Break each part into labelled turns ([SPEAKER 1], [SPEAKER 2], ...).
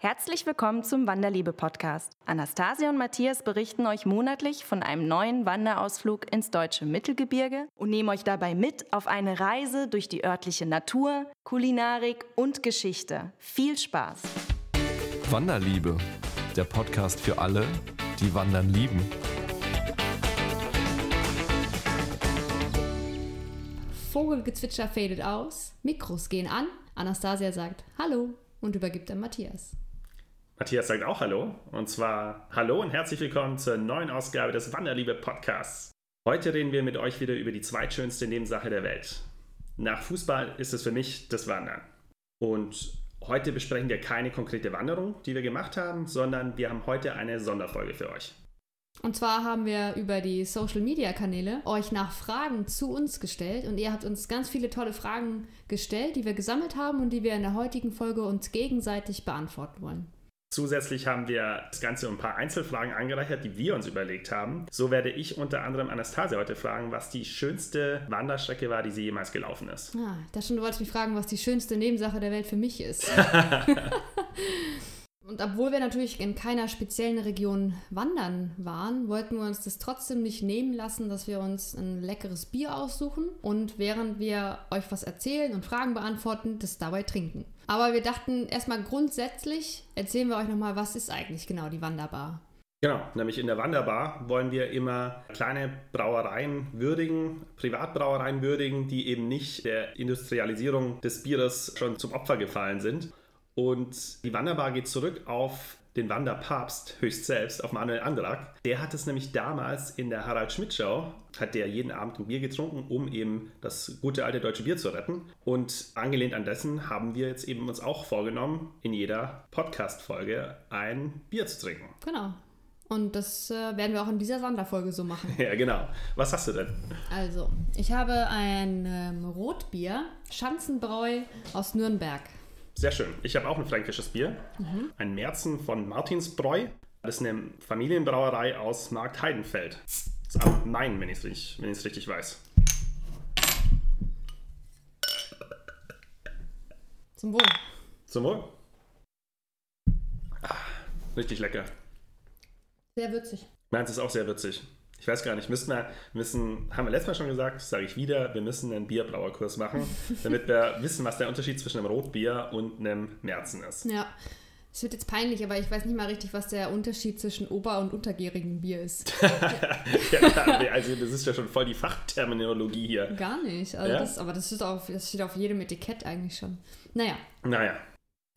[SPEAKER 1] Herzlich willkommen zum Wanderliebe-Podcast. Anastasia und Matthias berichten euch monatlich von einem neuen Wanderausflug ins deutsche Mittelgebirge und nehmen euch dabei mit auf eine Reise durch die örtliche Natur, Kulinarik und Geschichte. Viel Spaß!
[SPEAKER 2] Wanderliebe, der Podcast für alle, die Wandern lieben.
[SPEAKER 3] Vogelgezwitscher fadet aus, Mikros gehen an, Anastasia sagt Hallo und übergibt an Matthias.
[SPEAKER 4] Matthias sagt auch Hallo. Und zwar Hallo und herzlich willkommen zur neuen Ausgabe des Wanderliebe Podcasts. Heute reden wir mit euch wieder über die zweitschönste Nebensache der Welt. Nach Fußball ist es für mich das Wandern. Und heute besprechen wir keine konkrete Wanderung, die wir gemacht haben, sondern wir haben heute eine Sonderfolge für euch.
[SPEAKER 3] Und zwar haben wir über die Social Media Kanäle euch nach Fragen zu uns gestellt und ihr habt uns ganz viele tolle Fragen gestellt, die wir gesammelt haben und die wir in der heutigen Folge uns gegenseitig beantworten wollen.
[SPEAKER 4] Zusätzlich haben wir das Ganze um ein paar Einzelfragen angereichert, die wir uns überlegt haben. So werde ich unter anderem Anastasia heute fragen, was die schönste Wanderstrecke war, die sie jemals gelaufen ist.
[SPEAKER 3] Ah, da schon du wolltest mich fragen, was die schönste Nebensache der Welt für mich ist. Und obwohl wir natürlich in keiner speziellen Region wandern waren, wollten wir uns das trotzdem nicht nehmen lassen, dass wir uns ein leckeres Bier aussuchen und während wir euch was erzählen und Fragen beantworten, das dabei trinken. Aber wir dachten erstmal grundsätzlich erzählen wir euch nochmal, was ist eigentlich genau die Wanderbar?
[SPEAKER 4] Genau, nämlich in der Wanderbar wollen wir immer kleine Brauereien würdigen, Privatbrauereien würdigen, die eben nicht der Industrialisierung des Bieres schon zum Opfer gefallen sind. Und die Wanderbar geht zurück auf den Wanderpapst höchst selbst, auf Manuel Andrak. Der hat es nämlich damals in der Harald Schmidt Show, hat der jeden Abend ein Bier getrunken, um eben das gute alte deutsche Bier zu retten. Und angelehnt an dessen haben wir jetzt eben uns auch vorgenommen, in jeder Podcast-Folge ein Bier zu trinken.
[SPEAKER 3] Genau. Und das äh, werden wir auch in dieser Wanderfolge so machen.
[SPEAKER 4] Ja, genau. Was hast du denn?
[SPEAKER 3] Also, ich habe ein ähm, Rotbier, Schanzenbräu aus Nürnberg.
[SPEAKER 4] Sehr schön. Ich habe auch ein fränkisches Bier. Mhm. Ein Märzen von Martinsbräu. Das ist eine Familienbrauerei aus Markt Heidenfeld. Das ist am Main, wenn ich es richtig, richtig weiß.
[SPEAKER 3] Zum Wohl.
[SPEAKER 4] Zum Wohl. Ah, richtig lecker.
[SPEAKER 3] Sehr würzig.
[SPEAKER 4] Meins ist auch sehr würzig. Ich weiß gar nicht, müssen wir, müssen, haben wir letztes Mal schon gesagt, sage ich wieder, wir müssen einen Bierbrauerkurs machen, damit wir wissen, was der Unterschied zwischen einem Rotbier und einem Märzen ist.
[SPEAKER 3] Ja, es wird jetzt peinlich, aber ich weiß nicht mal richtig, was der Unterschied zwischen ober- und untergärigem Bier ist.
[SPEAKER 4] ja, also das ist ja schon voll die Fachterminologie hier.
[SPEAKER 3] Gar nicht, also ja? das, aber das, ist auf, das steht auf jedem Etikett eigentlich schon. Naja.
[SPEAKER 4] Naja,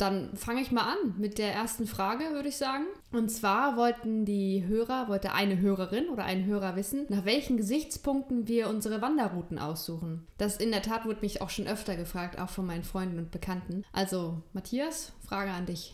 [SPEAKER 3] dann fange ich mal an mit der ersten Frage, würde ich sagen. Und zwar wollten die Hörer, wollte eine Hörerin oder ein Hörer wissen, nach welchen Gesichtspunkten wir unsere Wanderrouten aussuchen. Das in der Tat wurde mich auch schon öfter gefragt, auch von meinen Freunden und Bekannten. Also, Matthias, Frage an dich.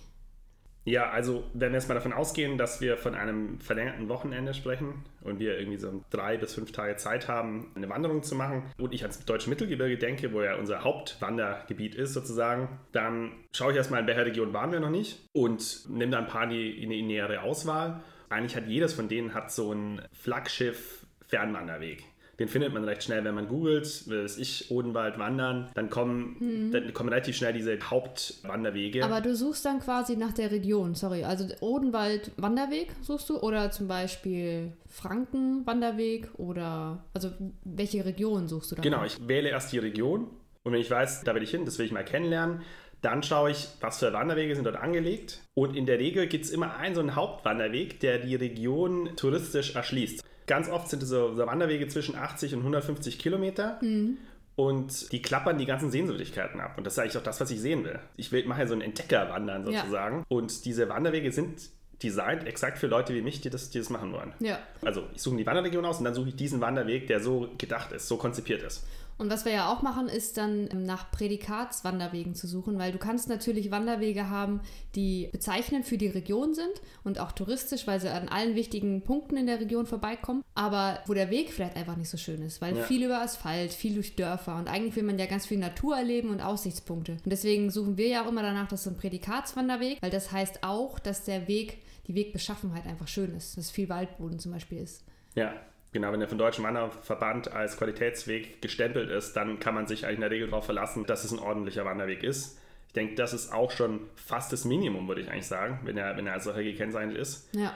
[SPEAKER 4] Ja, also wenn wir jetzt mal davon ausgehen, dass wir von einem verlängerten Wochenende sprechen und wir irgendwie so drei bis fünf Tage Zeit haben, eine Wanderung zu machen und ich ans deutsche Mittelgebirge denke, wo ja unser Hauptwandergebiet ist sozusagen, dann schaue ich erstmal, in welcher Region waren wir noch nicht und nehme da ein paar die, in die nähere Auswahl. Eigentlich hat jedes von denen hat so ein Flaggschiff-Fernwanderweg. Den findet man recht schnell, wenn man googelt, will ich Odenwald wandern, dann kommen, mhm. dann kommen relativ schnell diese Hauptwanderwege.
[SPEAKER 3] Aber du suchst dann quasi nach der Region, sorry. Also Odenwald Wanderweg suchst du oder zum Beispiel Franken Wanderweg oder also welche Region suchst du
[SPEAKER 4] dann? Genau, ich wähle erst die Region und wenn ich weiß, da will ich hin, das will ich mal kennenlernen, dann schaue ich, was für Wanderwege sind dort angelegt. Und in der Regel gibt es immer einen so einen Hauptwanderweg, der die Region touristisch erschließt. Ganz oft sind es so, so Wanderwege zwischen 80 und 150 Kilometer. Mhm. Und die klappern die ganzen Sehenswürdigkeiten ab. Und das ist eigentlich auch das, was ich sehen will. Ich will, mache ja so ein Entdeckerwandern sozusagen. Ja. Und diese Wanderwege sind designt exakt für Leute wie mich, die das, die das machen wollen.
[SPEAKER 3] Ja.
[SPEAKER 4] Also ich suche die Wanderregion aus und dann suche ich diesen Wanderweg, der so gedacht ist, so konzipiert ist.
[SPEAKER 3] Und was wir ja auch machen, ist dann ähm, nach Prädikatswanderwegen zu suchen, weil du kannst natürlich Wanderwege haben, die bezeichnend für die Region sind und auch touristisch, weil sie an allen wichtigen Punkten in der Region vorbeikommen, aber wo der Weg vielleicht einfach nicht so schön ist, weil ja. viel über Asphalt, viel durch Dörfer und eigentlich will man ja ganz viel Natur erleben und Aussichtspunkte. Und deswegen suchen wir ja auch immer danach, dass so ein Prädikatswanderweg, weil das heißt auch, dass der Weg, die Wegbeschaffenheit einfach schön ist, dass viel Waldboden zum Beispiel ist.
[SPEAKER 4] Ja, Genau, wenn der vom Deutschen Wanderverband als Qualitätsweg gestempelt ist, dann kann man sich eigentlich in der Regel darauf verlassen, dass es ein ordentlicher Wanderweg ist. Ich denke, das ist auch schon fast das Minimum, würde ich eigentlich sagen, wenn er, wenn er als solcher gekennzeichnet ist.
[SPEAKER 3] Ja.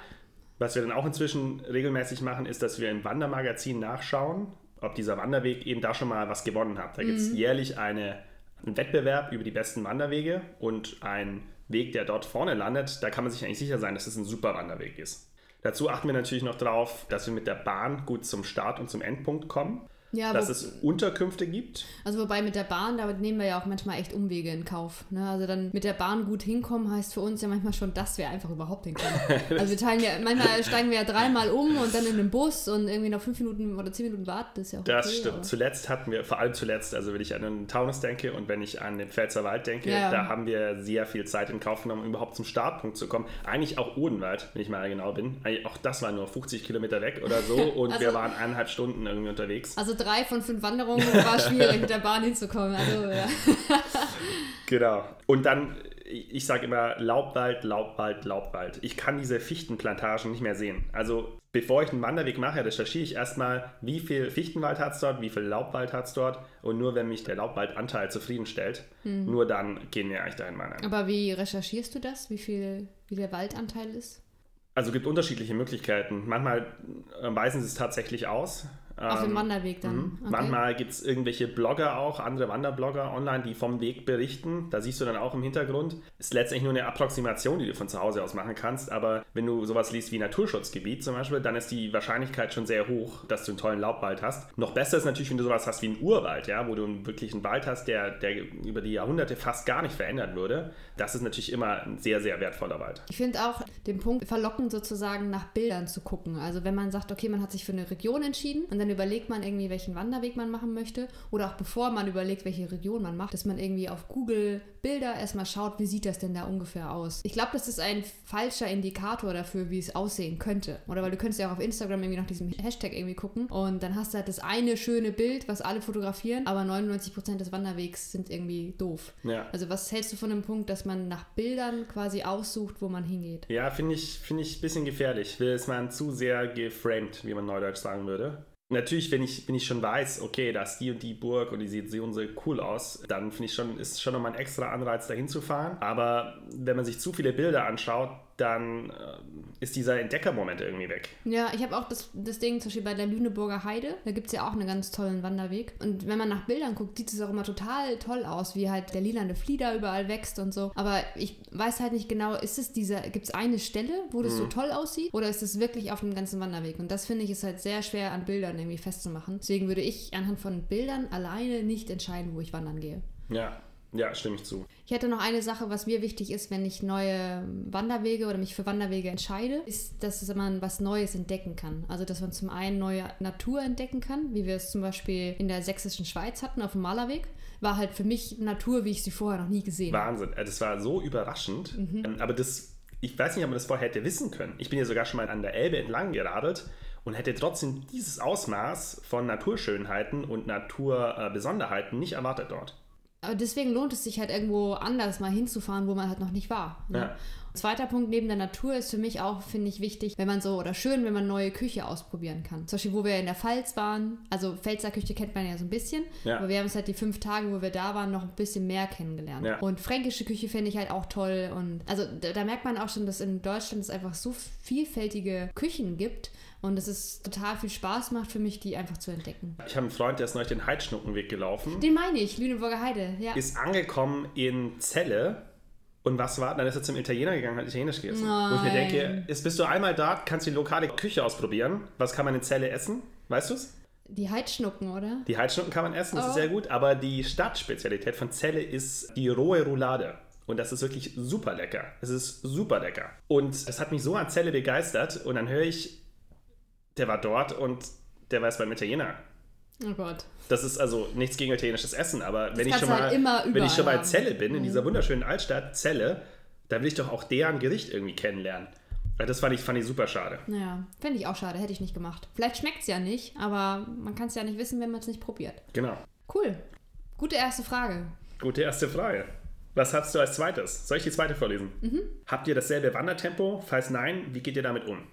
[SPEAKER 4] Was wir dann auch inzwischen regelmäßig machen, ist, dass wir im Wandermagazin nachschauen, ob dieser Wanderweg eben da schon mal was gewonnen hat. Da gibt es jährlich eine, einen Wettbewerb über die besten Wanderwege und ein Weg, der dort vorne landet, da kann man sich eigentlich sicher sein, dass es ein super Wanderweg ist. Dazu achten wir natürlich noch darauf, dass wir mit der Bahn gut zum Start und zum Endpunkt kommen.
[SPEAKER 3] Ja,
[SPEAKER 4] dass
[SPEAKER 3] wo-
[SPEAKER 4] es Unterkünfte gibt.
[SPEAKER 3] Also wobei mit der Bahn, da nehmen wir ja auch manchmal echt Umwege in Kauf. Ne? Also dann mit der Bahn gut hinkommen heißt für uns ja manchmal schon, dass wir einfach überhaupt hinkommen. also wir teilen ja, manchmal steigen wir ja dreimal um und dann in den Bus und irgendwie noch fünf Minuten oder zehn Minuten warten, das ist ja auch
[SPEAKER 4] Das
[SPEAKER 3] okay,
[SPEAKER 4] stimmt.
[SPEAKER 3] aber-
[SPEAKER 4] Zuletzt hatten wir, vor allem zuletzt, also wenn ich an den Taunus denke und wenn ich an den Pfälzer Wald denke,
[SPEAKER 3] Ja,
[SPEAKER 4] da haben wir sehr viel Zeit in Kauf genommen, um überhaupt zum Startpunkt zu kommen. Eigentlich auch Odenwald, wenn ich mal genau bin. Auch das war nur 50 Kilometer weg oder so und
[SPEAKER 3] Also-
[SPEAKER 4] wir waren eineinhalb Stunden irgendwie unterwegs.
[SPEAKER 3] Also drei von fünf Wanderungen war schwierig, mit der Bahn hinzukommen. Also ja.
[SPEAKER 4] Genau. Und dann, ich sage immer Laubwald, Laubwald, Laubwald. Ich kann diese Fichtenplantagen nicht mehr sehen. Also bevor ich einen Wanderweg mache, recherchiere ich erstmal, wie viel Fichtenwald hat es dort, wie viel Laubwald hat es dort. Und nur wenn mich der Laubwaldanteil zufriedenstellt, nur dann gehen wir eigentlich dahin wandern.
[SPEAKER 3] Aber wie recherchierst du das, wie viel wie der Waldanteil ist?
[SPEAKER 4] Also es gibt unterschiedliche Möglichkeiten. Manchmal äh, weisen sie es tatsächlich aus.
[SPEAKER 3] Auf dem
[SPEAKER 4] Ähm,
[SPEAKER 3] Wanderweg dann.
[SPEAKER 4] Mhm.
[SPEAKER 3] Okay.
[SPEAKER 4] Manchmal gibt es irgendwelche Blogger auch, andere Wanderblogger online, die vom Weg berichten. Da siehst du dann auch im Hintergrund. Ist letztendlich nur eine Approximation, die du von zu Hause aus machen kannst. Aber wenn du sowas liest wie Naturschutzgebiet zum Beispiel, dann ist die Wahrscheinlichkeit schon sehr hoch, dass du einen tollen Laubwald hast. Noch besser ist natürlich, wenn du sowas hast wie einen Urwald, ja, wo du einen wirklichen Wald hast, der, der über die Jahrhunderte fast gar nicht verändert würde. Das ist natürlich immer ein sehr, sehr wertvoller Wald.
[SPEAKER 3] Ich finde auch den Punkt verlockend, sozusagen nach Bildern zu gucken. Also wenn man sagt, okay, man hat sich für eine Region entschieden und dann überlegt man irgendwie, welchen Wanderweg man machen möchte oder auch bevor man überlegt, welche Region man macht, dass man irgendwie auf Google Bilder erstmal schaut, wie sieht das denn da ungefähr aus. Ich glaube, das ist ein falscher Indikator dafür, wie es aussehen könnte. Oder weil du könntest ja auch auf Instagram irgendwie nach diesem Hashtag irgendwie gucken und dann hast du halt das eine schöne Bild, was alle fotografieren, aber 99% des Wanderwegs sind irgendwie doof.
[SPEAKER 4] Ja.
[SPEAKER 3] Also was hältst du von dem Punkt, dass man nach Bildern quasi aussucht, wo man hingeht?
[SPEAKER 4] Ja, finde ich, finde ich ein bisschen gefährlich. Will ist man zu sehr geframed, wie man neudeutsch sagen würde. Natürlich, wenn ich, wenn ich schon weiß, okay, da ist die und die Burg und die sieht so und so cool aus, dann finde ich schon, ist schon nochmal ein extra Anreiz, dahin zu fahren. Aber wenn man sich zu viele Bilder anschaut, dann äh, ist dieser Entdeckermoment irgendwie weg.
[SPEAKER 3] Ja, ich habe auch das, das Ding zum Beispiel bei der Lüneburger Heide, da gibt es ja auch einen ganz tollen Wanderweg. Und wenn man nach Bildern guckt, sieht es auch immer total toll aus, wie halt der lilane Flieder überall wächst und so. Aber ich weiß halt nicht genau, ist es dieser, gibt es eine Stelle, wo das so toll aussieht? Oder ist es wirklich auf dem ganzen Wanderweg? Und das finde ich ist halt sehr schwer an Bildern irgendwie festzumachen. Deswegen würde ich anhand von Bildern alleine nicht entscheiden, wo ich wandern gehe.
[SPEAKER 4] Ja, ja, stimme ich zu.
[SPEAKER 3] Ich hätte noch eine Sache, was mir wichtig ist, wenn ich neue Wanderwege oder mich für Wanderwege entscheide, ist, dass man was Neues entdecken kann. Also, dass man zum einen neue Natur entdecken kann, wie wir es zum Beispiel in der sächsischen Schweiz hatten, auf dem Malerweg. War halt für mich Natur, wie ich sie vorher noch nie gesehen habe.
[SPEAKER 4] Wahnsinn. Äh, Das war so überraschend.
[SPEAKER 3] Mhm.
[SPEAKER 4] Ähm, Aber das, ich weiß nicht, ob man das vorher hätte wissen können. Ich bin ja sogar schon mal an der Elbe entlang geradelt und hätte trotzdem dieses Ausmaß von Naturschönheiten und Naturbesonderheiten nicht erwartet dort.
[SPEAKER 3] Aber deswegen lohnt es sich halt irgendwo anders mal hinzufahren, wo man halt noch nicht war. Ne?
[SPEAKER 4] Ja.
[SPEAKER 3] Zweiter Punkt neben der Natur ist für mich auch, finde ich, wichtig, wenn man so, oder schön, wenn man neue Küche ausprobieren kann. Zum Beispiel, wo wir in der Pfalz waren, also Pfälzer Küche kennt man ja so ein bisschen,
[SPEAKER 4] Ja.
[SPEAKER 3] aber wir haben es halt die fünf Tage, wo wir da waren, noch ein bisschen mehr kennengelernt.
[SPEAKER 4] Ja.
[SPEAKER 3] Und fränkische Küche finde ich halt auch toll und also da, da merkt man auch schon, dass in Deutschland es einfach so vielfältige Küchen gibt und es total viel Spaß macht für mich, die einfach zu entdecken.
[SPEAKER 4] Ich habe einen Freund, der ist neulich den Heidschnuckenweg gelaufen,
[SPEAKER 3] Den meine ich, Lüneburger Heide, ja.
[SPEAKER 4] ist angekommen in Celle und was war? Dann ist er zum Italiener gegangen, hat Italienisch gegessen. Wo ich mir
[SPEAKER 3] Nein.
[SPEAKER 4] denke, ist, bist du einmal da, kannst du die lokale Küche ausprobieren. Was kann man in Celle essen? Weißt du es?
[SPEAKER 3] Die Heidschnucken, oder?
[SPEAKER 4] Die Heidschnucken kann man essen, das
[SPEAKER 3] Oh.
[SPEAKER 4] ist sehr gut, aber die Stadtspezialität von Celle ist die rohe Roulade. Und das ist wirklich super lecker. Es ist super lecker. Und es hat mich so an Celle begeistert. Und dann höre ich, der war dort und der war jetzt beim Italiener.
[SPEAKER 3] Oh Gott.
[SPEAKER 4] Das ist also nichts gegen italienisches Essen, aber wenn ich, schon mal,
[SPEAKER 3] halt immer
[SPEAKER 4] wenn ich schon mal in Celle bin, in dieser wunderschönen Altstadt Celle, da will ich doch auch deren Gericht irgendwie kennenlernen. Weil Das fand ich, fand ich super schade.
[SPEAKER 3] Ja, fände ich auch schade, hätte ich nicht gemacht. Vielleicht schmeckt es ja nicht, aber man kann es ja nicht wissen, wenn man es nicht probiert.
[SPEAKER 4] Genau.
[SPEAKER 3] Cool. Gute erste Frage.
[SPEAKER 4] Gute erste Frage. Was hast du als zweites? Soll ich die zweite vorlesen?
[SPEAKER 3] Mhm.
[SPEAKER 4] Habt ihr dasselbe Wandertempo? Falls nein, wie geht ihr damit um?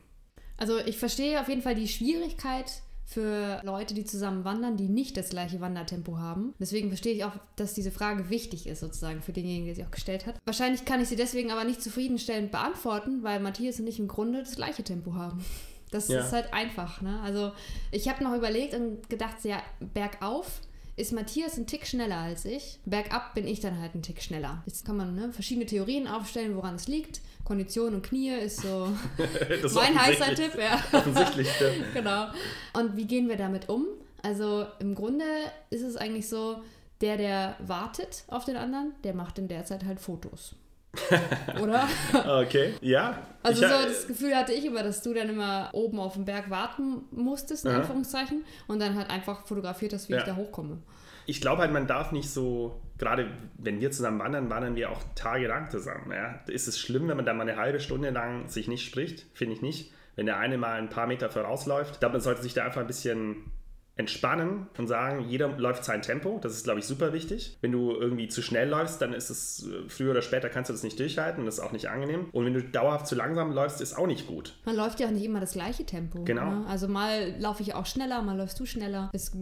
[SPEAKER 3] Also ich verstehe auf jeden Fall die Schwierigkeit für Leute, die zusammen wandern, die nicht das gleiche Wandertempo haben. Deswegen verstehe ich auch, dass diese Frage wichtig ist, sozusagen, für denjenigen, der sie auch gestellt hat. Wahrscheinlich kann ich sie deswegen aber nicht zufriedenstellend beantworten, weil Matthias und ich im Grunde das gleiche Tempo haben. Das
[SPEAKER 4] Ja.
[SPEAKER 3] ist halt einfach. Ne? Also ich habe noch überlegt und gedacht, ja, bergauf ist Matthias ein Tick schneller als ich. Bergab bin ich dann halt ein Tick schneller. Jetzt kann man ne, verschiedene Theorien aufstellen, woran es liegt. Kondition und Knie ist so mein heißer Tipp, ja.
[SPEAKER 4] Offensichtlich. ja.
[SPEAKER 3] genau. Und wie gehen wir damit um? Also im Grunde ist es eigentlich so, der, der wartet auf den anderen, der macht in der Zeit halt Fotos. Oder?
[SPEAKER 4] Okay, ja.
[SPEAKER 3] Also
[SPEAKER 4] ich,
[SPEAKER 3] so das Gefühl hatte ich immer, dass du dann immer oben auf dem Berg warten musstest, in. Anführungszeichen, und dann halt einfach fotografiert hast, wie
[SPEAKER 4] Ja.
[SPEAKER 3] ich da hochkomme.
[SPEAKER 4] ich glaube halt, man darf nicht so, gerade wenn wir zusammen wandern, wandern wir auch tagelang zusammen. Ja? Ist es schlimm, wenn man da mal eine halbe Stunde lang sich nicht spricht? Finde ich nicht. Wenn der eine mal ein paar Meter vorausläuft, ich glaube, man sollte sich da einfach ein bisschen entspannen und sagen, jeder läuft sein Tempo. Das ist, glaube ich, super wichtig. Wenn du irgendwie zu schnell läufst, dann ist es äh, früher oder später kannst du das nicht durchhalten und das ist auch nicht angenehm. Und wenn du dauerhaft zu langsam läufst, ist auch nicht gut.
[SPEAKER 3] Man läuft ja auch nicht immer das gleiche Tempo.
[SPEAKER 4] Genau.
[SPEAKER 3] Ne? Also mal laufe ich auch schneller, mal läufst du schneller. Es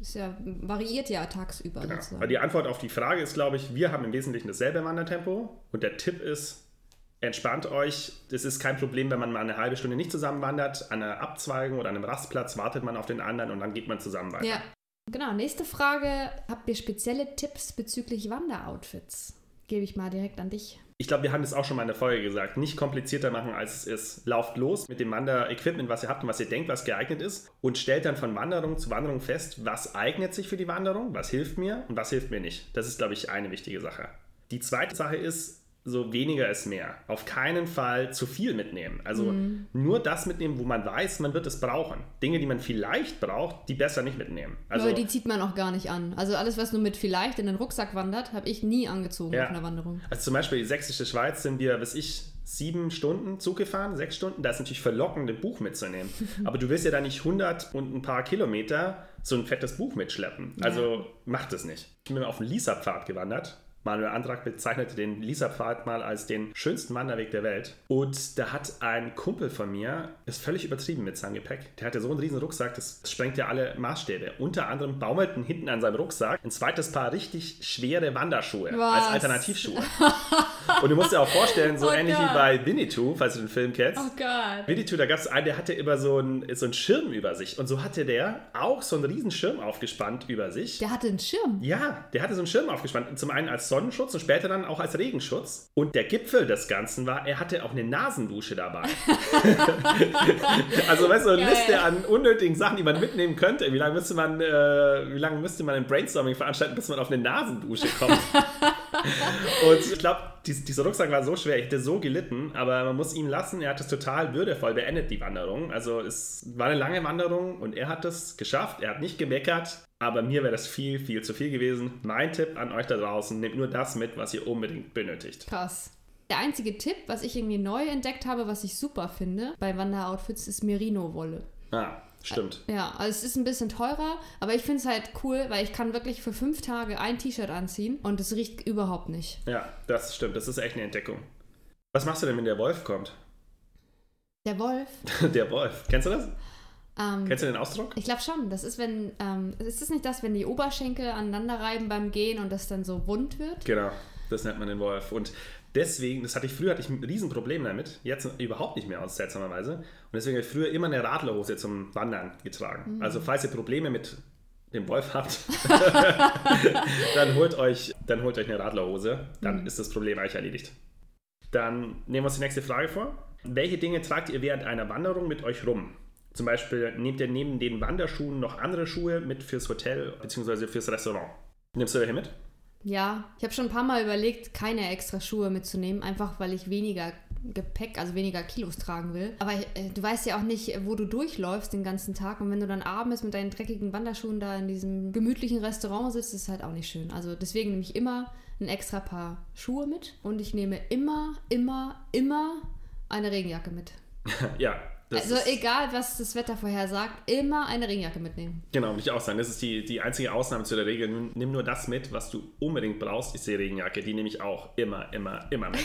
[SPEAKER 3] ist ja, variiert ja tagsüber
[SPEAKER 4] Ja.
[SPEAKER 3] sozusagen.
[SPEAKER 4] Aber die Antwort auf die Frage ist, glaube ich, wir haben im Wesentlichen dasselbe Wandertempo. Und der Tipp ist, entspannt euch. Es ist kein Problem, wenn man mal eine halbe Stunde nicht zusammen wandert. An einer Abzweigung oder an einem Rastplatz wartet man auf den anderen und dann geht man zusammen weiter.
[SPEAKER 3] Ja. Genau, nächste Frage. Habt ihr spezielle Tipps bezüglich Wanderoutfits? Gebe ich mal direkt an dich.
[SPEAKER 4] Ich glaube, wir haben das auch schon mal in der Folge gesagt. Nicht komplizierter machen, als es ist. Lauft los mit dem Wander-Equipment, was ihr habt und was ihr denkt, was geeignet ist. Und stellt dann von Wanderung zu Wanderung fest, was eignet sich für die Wanderung, was hilft mir und was hilft mir nicht. Das ist, glaube ich, eine wichtige Sache. Die zweite Sache ist, so weniger ist mehr. Auf keinen Fall zu viel mitnehmen. Also nur das mitnehmen, wo man weiß, man wird es brauchen. Dinge, die man vielleicht braucht, die besser nicht mitnehmen. Also,
[SPEAKER 3] Aber die zieht man auch gar nicht an. Also alles, was nur mit vielleicht in den Rucksack wandert, habe ich nie angezogen
[SPEAKER 4] Ja.
[SPEAKER 3] auf einer Wanderung.
[SPEAKER 4] Also zum Beispiel die sächsische Schweiz sind wir, weiß ich, sieben Stunden Zug gefahren, sechs Stunden. Da ist natürlich verlockend, ein Buch mitzunehmen. Aber du willst ja da nicht 100 und ein paar Kilometer so ein fettes Buch mitschleppen. Also mach das nicht. Ich bin auf den Lisa-Pfad gewandert. Manuel Antrag bezeichnete den Lisa-Pfad mal als den schönsten Wanderweg der Welt. Und da hat ein Kumpel von mir, ist völlig übertrieben mit seinem Gepäck. Der hatte so einen riesen Rucksack, das sprengt ja alle Maßstäbe. Unter anderem baumelten hinten an seinem Rucksack ein zweites Paar richtig schwere Wanderschuhe
[SPEAKER 3] Was?
[SPEAKER 4] als Alternativschuhe. Und du musst dir auch vorstellen, so
[SPEAKER 3] Oh
[SPEAKER 4] ähnlich
[SPEAKER 3] Gott.
[SPEAKER 4] wie bei Winnetou, falls du den Film kennst.
[SPEAKER 3] Oh Gott.
[SPEAKER 4] Winnetou, da gab es einen, der hatte immer so einen, so einen Schirm über sich. Und so hatte der auch so einen riesen Schirm aufgespannt über sich.
[SPEAKER 3] Der hatte einen Schirm.
[SPEAKER 4] Ja, der hatte so einen Schirm aufgespannt. Zum einen als Sonnenschutz und später dann auch als Regenschutz. Und der Gipfel des Ganzen war, er hatte auch eine Nasendusche dabei. also, weißt du, eine
[SPEAKER 3] Geil.
[SPEAKER 4] Liste an unnötigen Sachen, die man mitnehmen könnte. Wie lange müsste man, äh, wie lange müsste man ein Brainstorming veranstalten, bis man auf eine Nasendusche kommt? und ich glaube, dies, dieser Rucksack war so schwer, ich hätte so gelitten, aber man muss ihm lassen, er hat es total würdevoll beendet, die Wanderung. Also es war eine lange Wanderung und er hat es geschafft, er hat nicht gemeckert, aber mir wäre das viel, viel zu viel gewesen. Mein Tipp an euch da draußen, nehmt nur das mit, was ihr unbedingt benötigt.
[SPEAKER 3] Krass. Der einzige Tipp, was ich irgendwie neu entdeckt habe, was ich super finde bei Wanderoutfits, ist Merino-Wolle.
[SPEAKER 4] Ah, stimmt.
[SPEAKER 3] Ja, also es ist ein bisschen teurer, aber ich finde es halt cool, weil ich kann wirklich für fünf Tage ein T-Shirt anziehen und es riecht überhaupt nicht.
[SPEAKER 4] Ja, das stimmt, das ist echt eine Entdeckung. Was machst du denn, wenn der Wolf kommt?
[SPEAKER 3] Der Wolf.
[SPEAKER 4] der Wolf, kennst du das?
[SPEAKER 3] Ähm,
[SPEAKER 4] Kennst du den Ausdruck?
[SPEAKER 3] ich glaube schon, das ist, wenn, ähm, ist das nicht das, wenn die Oberschenkel aneinander reiben beim Gehen und das dann so wund wird?
[SPEAKER 4] Genau, das nennt man den Wolf. Und deswegen, das hatte ich früher hatte ich ein Riesenproblem damit, jetzt überhaupt nicht mehr aus, seltsamerweise. Und deswegen habe ich früher immer eine Radlerhose zum Wandern getragen. Also falls ihr Probleme mit dem Wolf habt, dann, holt euch, dann holt euch eine Radlerhose. Dann ist das Problem eigentlich erledigt. Dann nehmen wir uns die nächste Frage vor. Welche Dinge tragt ihr während einer Wanderung mit euch rum? Zum Beispiel nehmt ihr neben den Wanderschuhen noch andere Schuhe mit fürs Hotel bzw. fürs Restaurant. Nimmst du welche mit?
[SPEAKER 3] Ja, ich habe schon ein paar Mal überlegt, keine extra Schuhe mitzunehmen, einfach weil ich weniger Gepäck, also weniger Kilos tragen will. Aber äh, du weißt ja auch nicht, wo du durchläufst den ganzen Tag. Und wenn du dann abends mit deinen dreckigen Wanderschuhen da in diesem gemütlichen Restaurant sitzt, ist halt auch nicht schön. Also deswegen nehme ich immer ein extra Paar Schuhe mit und ich nehme immer, immer, immer eine Regenjacke mit.
[SPEAKER 4] Ja. Das
[SPEAKER 3] also egal, was das Wetter vorher sagt, immer eine Regenjacke mitnehmen.
[SPEAKER 4] Genau, würde ich auch sagen. Das ist die, die einzige Ausnahme zu der Regel. Nimm- Nimm nur das mit, was du unbedingt brauchst, ist die Regenjacke. Die nehme ich auch immer, immer, immer mit.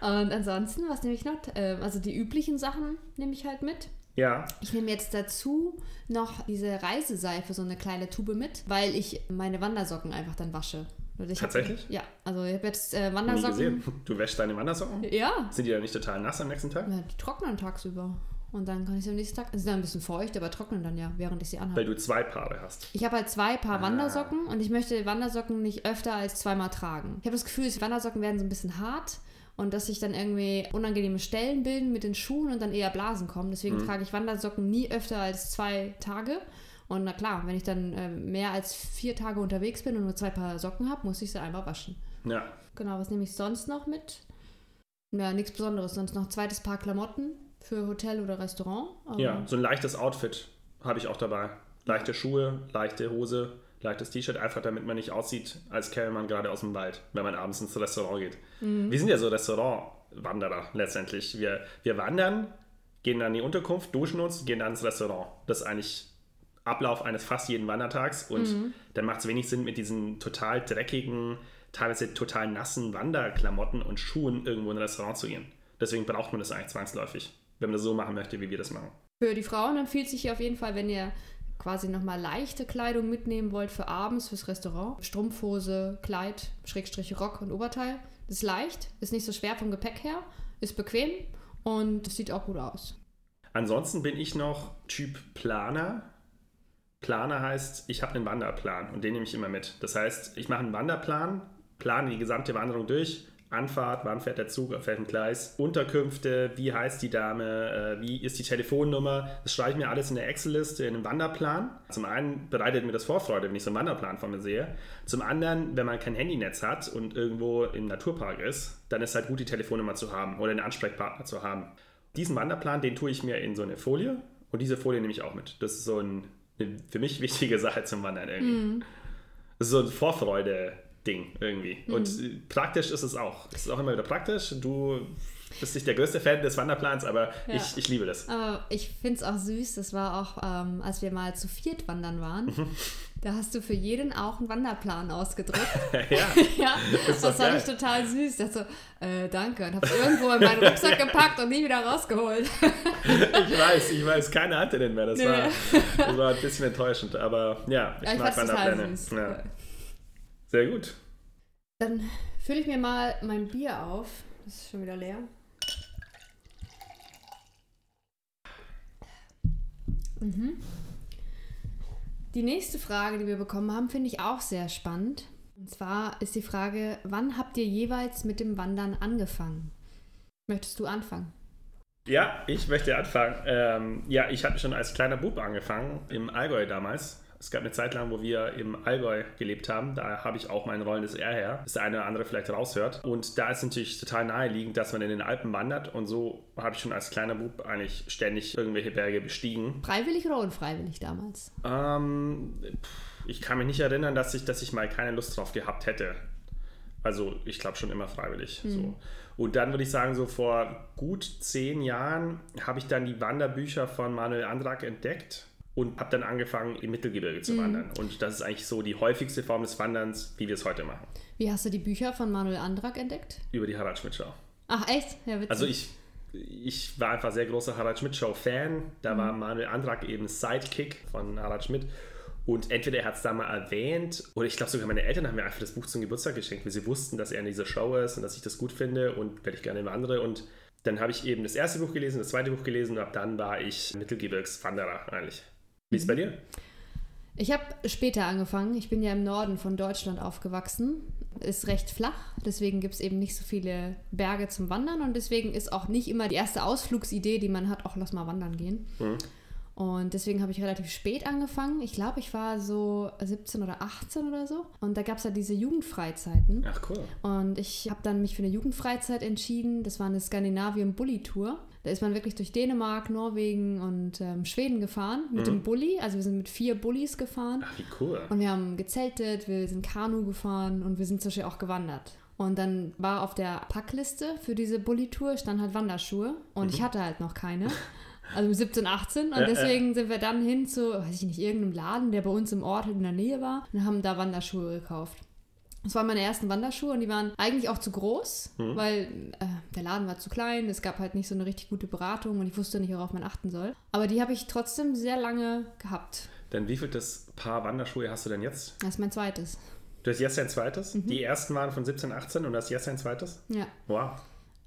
[SPEAKER 3] Und ansonsten, was nehme ich noch? Ähm, Also die üblichen Sachen nehme ich halt mit.
[SPEAKER 4] Ja,
[SPEAKER 3] Ich nehme jetzt dazu noch diese Reiseseife, so eine kleine Tube mit, weil ich meine Wandersocken einfach dann wasche. Und ich hab-
[SPEAKER 4] Tatsächlich?
[SPEAKER 3] ja, also ich habe jetzt äh,
[SPEAKER 4] nie
[SPEAKER 3] Wandersocken.
[SPEAKER 4] gesehen. Du wäschst deine Wandersocken?
[SPEAKER 3] Ja,
[SPEAKER 4] Sind die dann nicht total nass am nächsten Tag?
[SPEAKER 3] ja, die trocknen tagsüber. Und dann kann ich sie am nächsten Tag. Sie sind dann ein bisschen feucht, aber trocknen dann ja, während ich sie anhabe.
[SPEAKER 4] Weil du zwei Paare hast.
[SPEAKER 3] Ich habe halt zwei Paar
[SPEAKER 4] Ah.
[SPEAKER 3] Wandersocken und ich möchte Wandersocken nicht öfter als zweimal tragen. Ich habe das Gefühl, die Wandersocken werden so ein bisschen hart und dass sich dann irgendwie unangenehme Stellen bilden mit den Schuhen und dann eher Blasen kommen. Deswegen
[SPEAKER 4] Mhm.
[SPEAKER 3] trage ich Wandersocken nie öfter als zwei Tage. Und na klar, wenn ich dann äh, mehr als vier Tage unterwegs bin und nur zwei Paar Socken habe, muss ich sie einmal waschen.
[SPEAKER 4] Ja.
[SPEAKER 3] Genau, was nehme ich sonst noch mit? Ja, nichts Besonderes. Sonst noch ein zweites Paar Klamotten für Hotel oder Restaurant.
[SPEAKER 4] Ja, so ein leichtes Outfit habe ich auch dabei. Leichte Schuhe, leichte Hose, leichtes T-Shirt, einfach damit man nicht aussieht, als käme man gerade aus dem Wald, wenn man abends ins Restaurant geht. Wir sind ja so Restaurantwanderer letztendlich. Wir, wir wandern, gehen dann in die Unterkunft, duschen uns, gehen dann ins Restaurant. Das ist eigentlich Ablauf eines fast jeden Wandertags und dann macht es wenig Sinn, mit diesen total dreckigen, teilweise total nassen Wanderklamotten und Schuhen irgendwo in ein Restaurant zu gehen. Deswegen braucht man das eigentlich zwangsläufig, wenn man das so machen möchte, wie wir das machen.
[SPEAKER 3] Für die Frauen empfiehlt sich hier auf jeden Fall, wenn ihr quasi nochmal leichte Kleidung mitnehmen wollt für abends, fürs Restaurant. Strumpfhose, Kleid, Schrägstrich Rock und Oberteil. Das ist leicht, ist nicht so schwer vom Gepäck her, ist bequem und sieht auch gut aus.
[SPEAKER 4] Ansonsten bin ich noch Typ Planer. Planer heißt, ich habe einen Wanderplan und den nehme ich immer mit. Das heißt, ich mache einen Wanderplan, plane die gesamte Wanderung durch. Anfahrt, wann fährt der Zug, auf welchem Gleis, Unterkünfte, wie heißt die Dame, äh, wie ist die Telefonnummer. Das schreibe ich mir alles in der Excel-Liste, in einem Wanderplan. Zum einen bereitet mir das Vorfreude, wenn ich so einen Wanderplan von mir sehe. Zum anderen, wenn man kein Handynetz hat und irgendwo im Naturpark ist, dann ist halt gut, die Telefonnummer zu haben oder einen Ansprechpartner zu haben. Diesen Wanderplan, den tue ich mir in so eine Folie und diese Folie nehme ich auch mit. Das ist so ein, für mich wichtige Sache zum Wandern irgendwie. Das ist so ein Vorfreude-Ding irgendwie. Und äh, praktisch ist es auch. Es ist auch immer wieder praktisch. Du bist nicht der größte Fan des Wanderplans, aber
[SPEAKER 3] Ja.
[SPEAKER 4] ich, ich liebe das.
[SPEAKER 3] Aber ich finde es auch süß, das war auch, ähm, als wir mal zu viert wandern waren.
[SPEAKER 4] Mhm.
[SPEAKER 3] Da hast du für jeden auch einen Wanderplan ausgedruckt.
[SPEAKER 4] ja,
[SPEAKER 3] Ja, das
[SPEAKER 4] doch
[SPEAKER 3] fand ich total süß. Ich dachte so, äh, danke. Und hab's irgendwo in meinen Rucksack gepackt und nie wieder rausgeholt.
[SPEAKER 4] ich weiß, ich weiß, keine hatte den mehr. Das,
[SPEAKER 3] Nee.
[SPEAKER 4] war, das war ein bisschen enttäuschend, aber ja, ich,
[SPEAKER 3] Ja, ich
[SPEAKER 4] mag Wanderpläne. Ja. Sehr gut.
[SPEAKER 3] Dann fülle ich mir mal mein Bier auf. Das ist schon wieder leer. Mhm. Die nächste Frage, die wir bekommen haben, finde ich auch sehr spannend. Und zwar ist die Frage, wann habt ihr jeweils mit dem Wandern angefangen? Möchtest du anfangen?
[SPEAKER 4] Ja, ich möchte anfangen. Ähm, ja, ich hatte schon als kleiner Bub angefangen, im Allgäu damals. Es gab eine Zeit lang, wo wir im Allgäu gelebt haben. Da habe ich auch mein rollendes R her, das der eine oder andere vielleicht raushört. Und da ist natürlich total naheliegend, dass man in den Alpen wandert. Und so habe ich schon als kleiner Bub eigentlich ständig irgendwelche Berge bestiegen.
[SPEAKER 3] Freiwillig oder unfreiwillig damals?
[SPEAKER 4] Ähm, ich kann mich nicht erinnern, dass ich, dass ich mal keine Lust drauf gehabt hätte. Also ich glaube schon immer freiwillig. So. Und dann würde ich sagen, so vor gut zehn Jahren habe ich dann die Wanderbücher von Manuel Andrak entdeckt und habe dann angefangen, im Mittelgebirge zu wandern. Und das ist eigentlich so die häufigste Form des Wanderns, wie wir es heute machen.
[SPEAKER 3] Wie hast du die Bücher von Manuel Andrak entdeckt?
[SPEAKER 4] Über die Harald Schmidt Show.
[SPEAKER 3] Ach, echt? Ja, witzig.
[SPEAKER 4] Also ich, ich war einfach sehr großer Harald Schmidt Show Fan. Da war Manuel Andrak eben Sidekick von Harald Schmidt. Und entweder er hat es da mal erwähnt, oder ich glaube sogar meine Eltern haben mir einfach das Buch zum Geburtstag geschenkt, weil sie wussten, dass er in dieser Show ist und dass ich das gut finde und werde ich gerne wandere. Und dann habe ich eben das erste Buch gelesen, das zweite Buch gelesen und ab dann war ich Mittelgebirgswanderer eigentlich. Wie ist es bei dir?
[SPEAKER 3] Ich habe später angefangen. Ich bin ja im Norden von Deutschland aufgewachsen. Ist recht flach, deswegen gibt es eben nicht so viele Berge zum Wandern und deswegen ist auch nicht immer die erste Ausflugsidee, die man hat, auch lass mal wandern gehen.
[SPEAKER 4] Mhm.
[SPEAKER 3] Und deswegen habe ich relativ spät angefangen. Ich glaube, ich war so 17 oder 18 oder so. Und da gab es ja diese Jugendfreizeiten.
[SPEAKER 4] Ach cool.
[SPEAKER 3] Und ich habe dann mich für eine Jugendfreizeit entschieden. Das war eine Skandinavien Bully Tour. Da ist man wirklich durch Dänemark, Norwegen und ähm, Schweden gefahren mit dem Bulli. Also wir sind mit vier Bullis gefahren.
[SPEAKER 4] Ach wie cool.
[SPEAKER 3] Und wir haben gezeltet, wir sind Kanu gefahren und wir sind zum Beispiel auch gewandert. Und dann war auf der Packliste für diese Bulli-Tour stand halt Wanderschuhe und ich hatte halt noch keine. Also mit 17, 18 und
[SPEAKER 4] Ja, ja.
[SPEAKER 3] deswegen sind wir dann hin zu, weiß ich nicht, irgendeinem Laden, der bei uns im Ort in der Nähe war und haben da Wanderschuhe gekauft. Das waren meine ersten Wanderschuhe und die waren eigentlich auch zu groß, weil äh, der Laden war zu klein, es gab halt nicht so eine richtig gute Beratung und ich wusste nicht, worauf man achten soll. Aber die habe ich trotzdem sehr lange gehabt.
[SPEAKER 4] Dann wie viel das Paar Wanderschuhe hast du denn jetzt?
[SPEAKER 3] Das ist mein zweites.
[SPEAKER 4] Du hast jetzt ein zweites? Die ersten waren von 17, 18 und du hast jetzt ein zweites?
[SPEAKER 3] Ja.
[SPEAKER 4] Wow.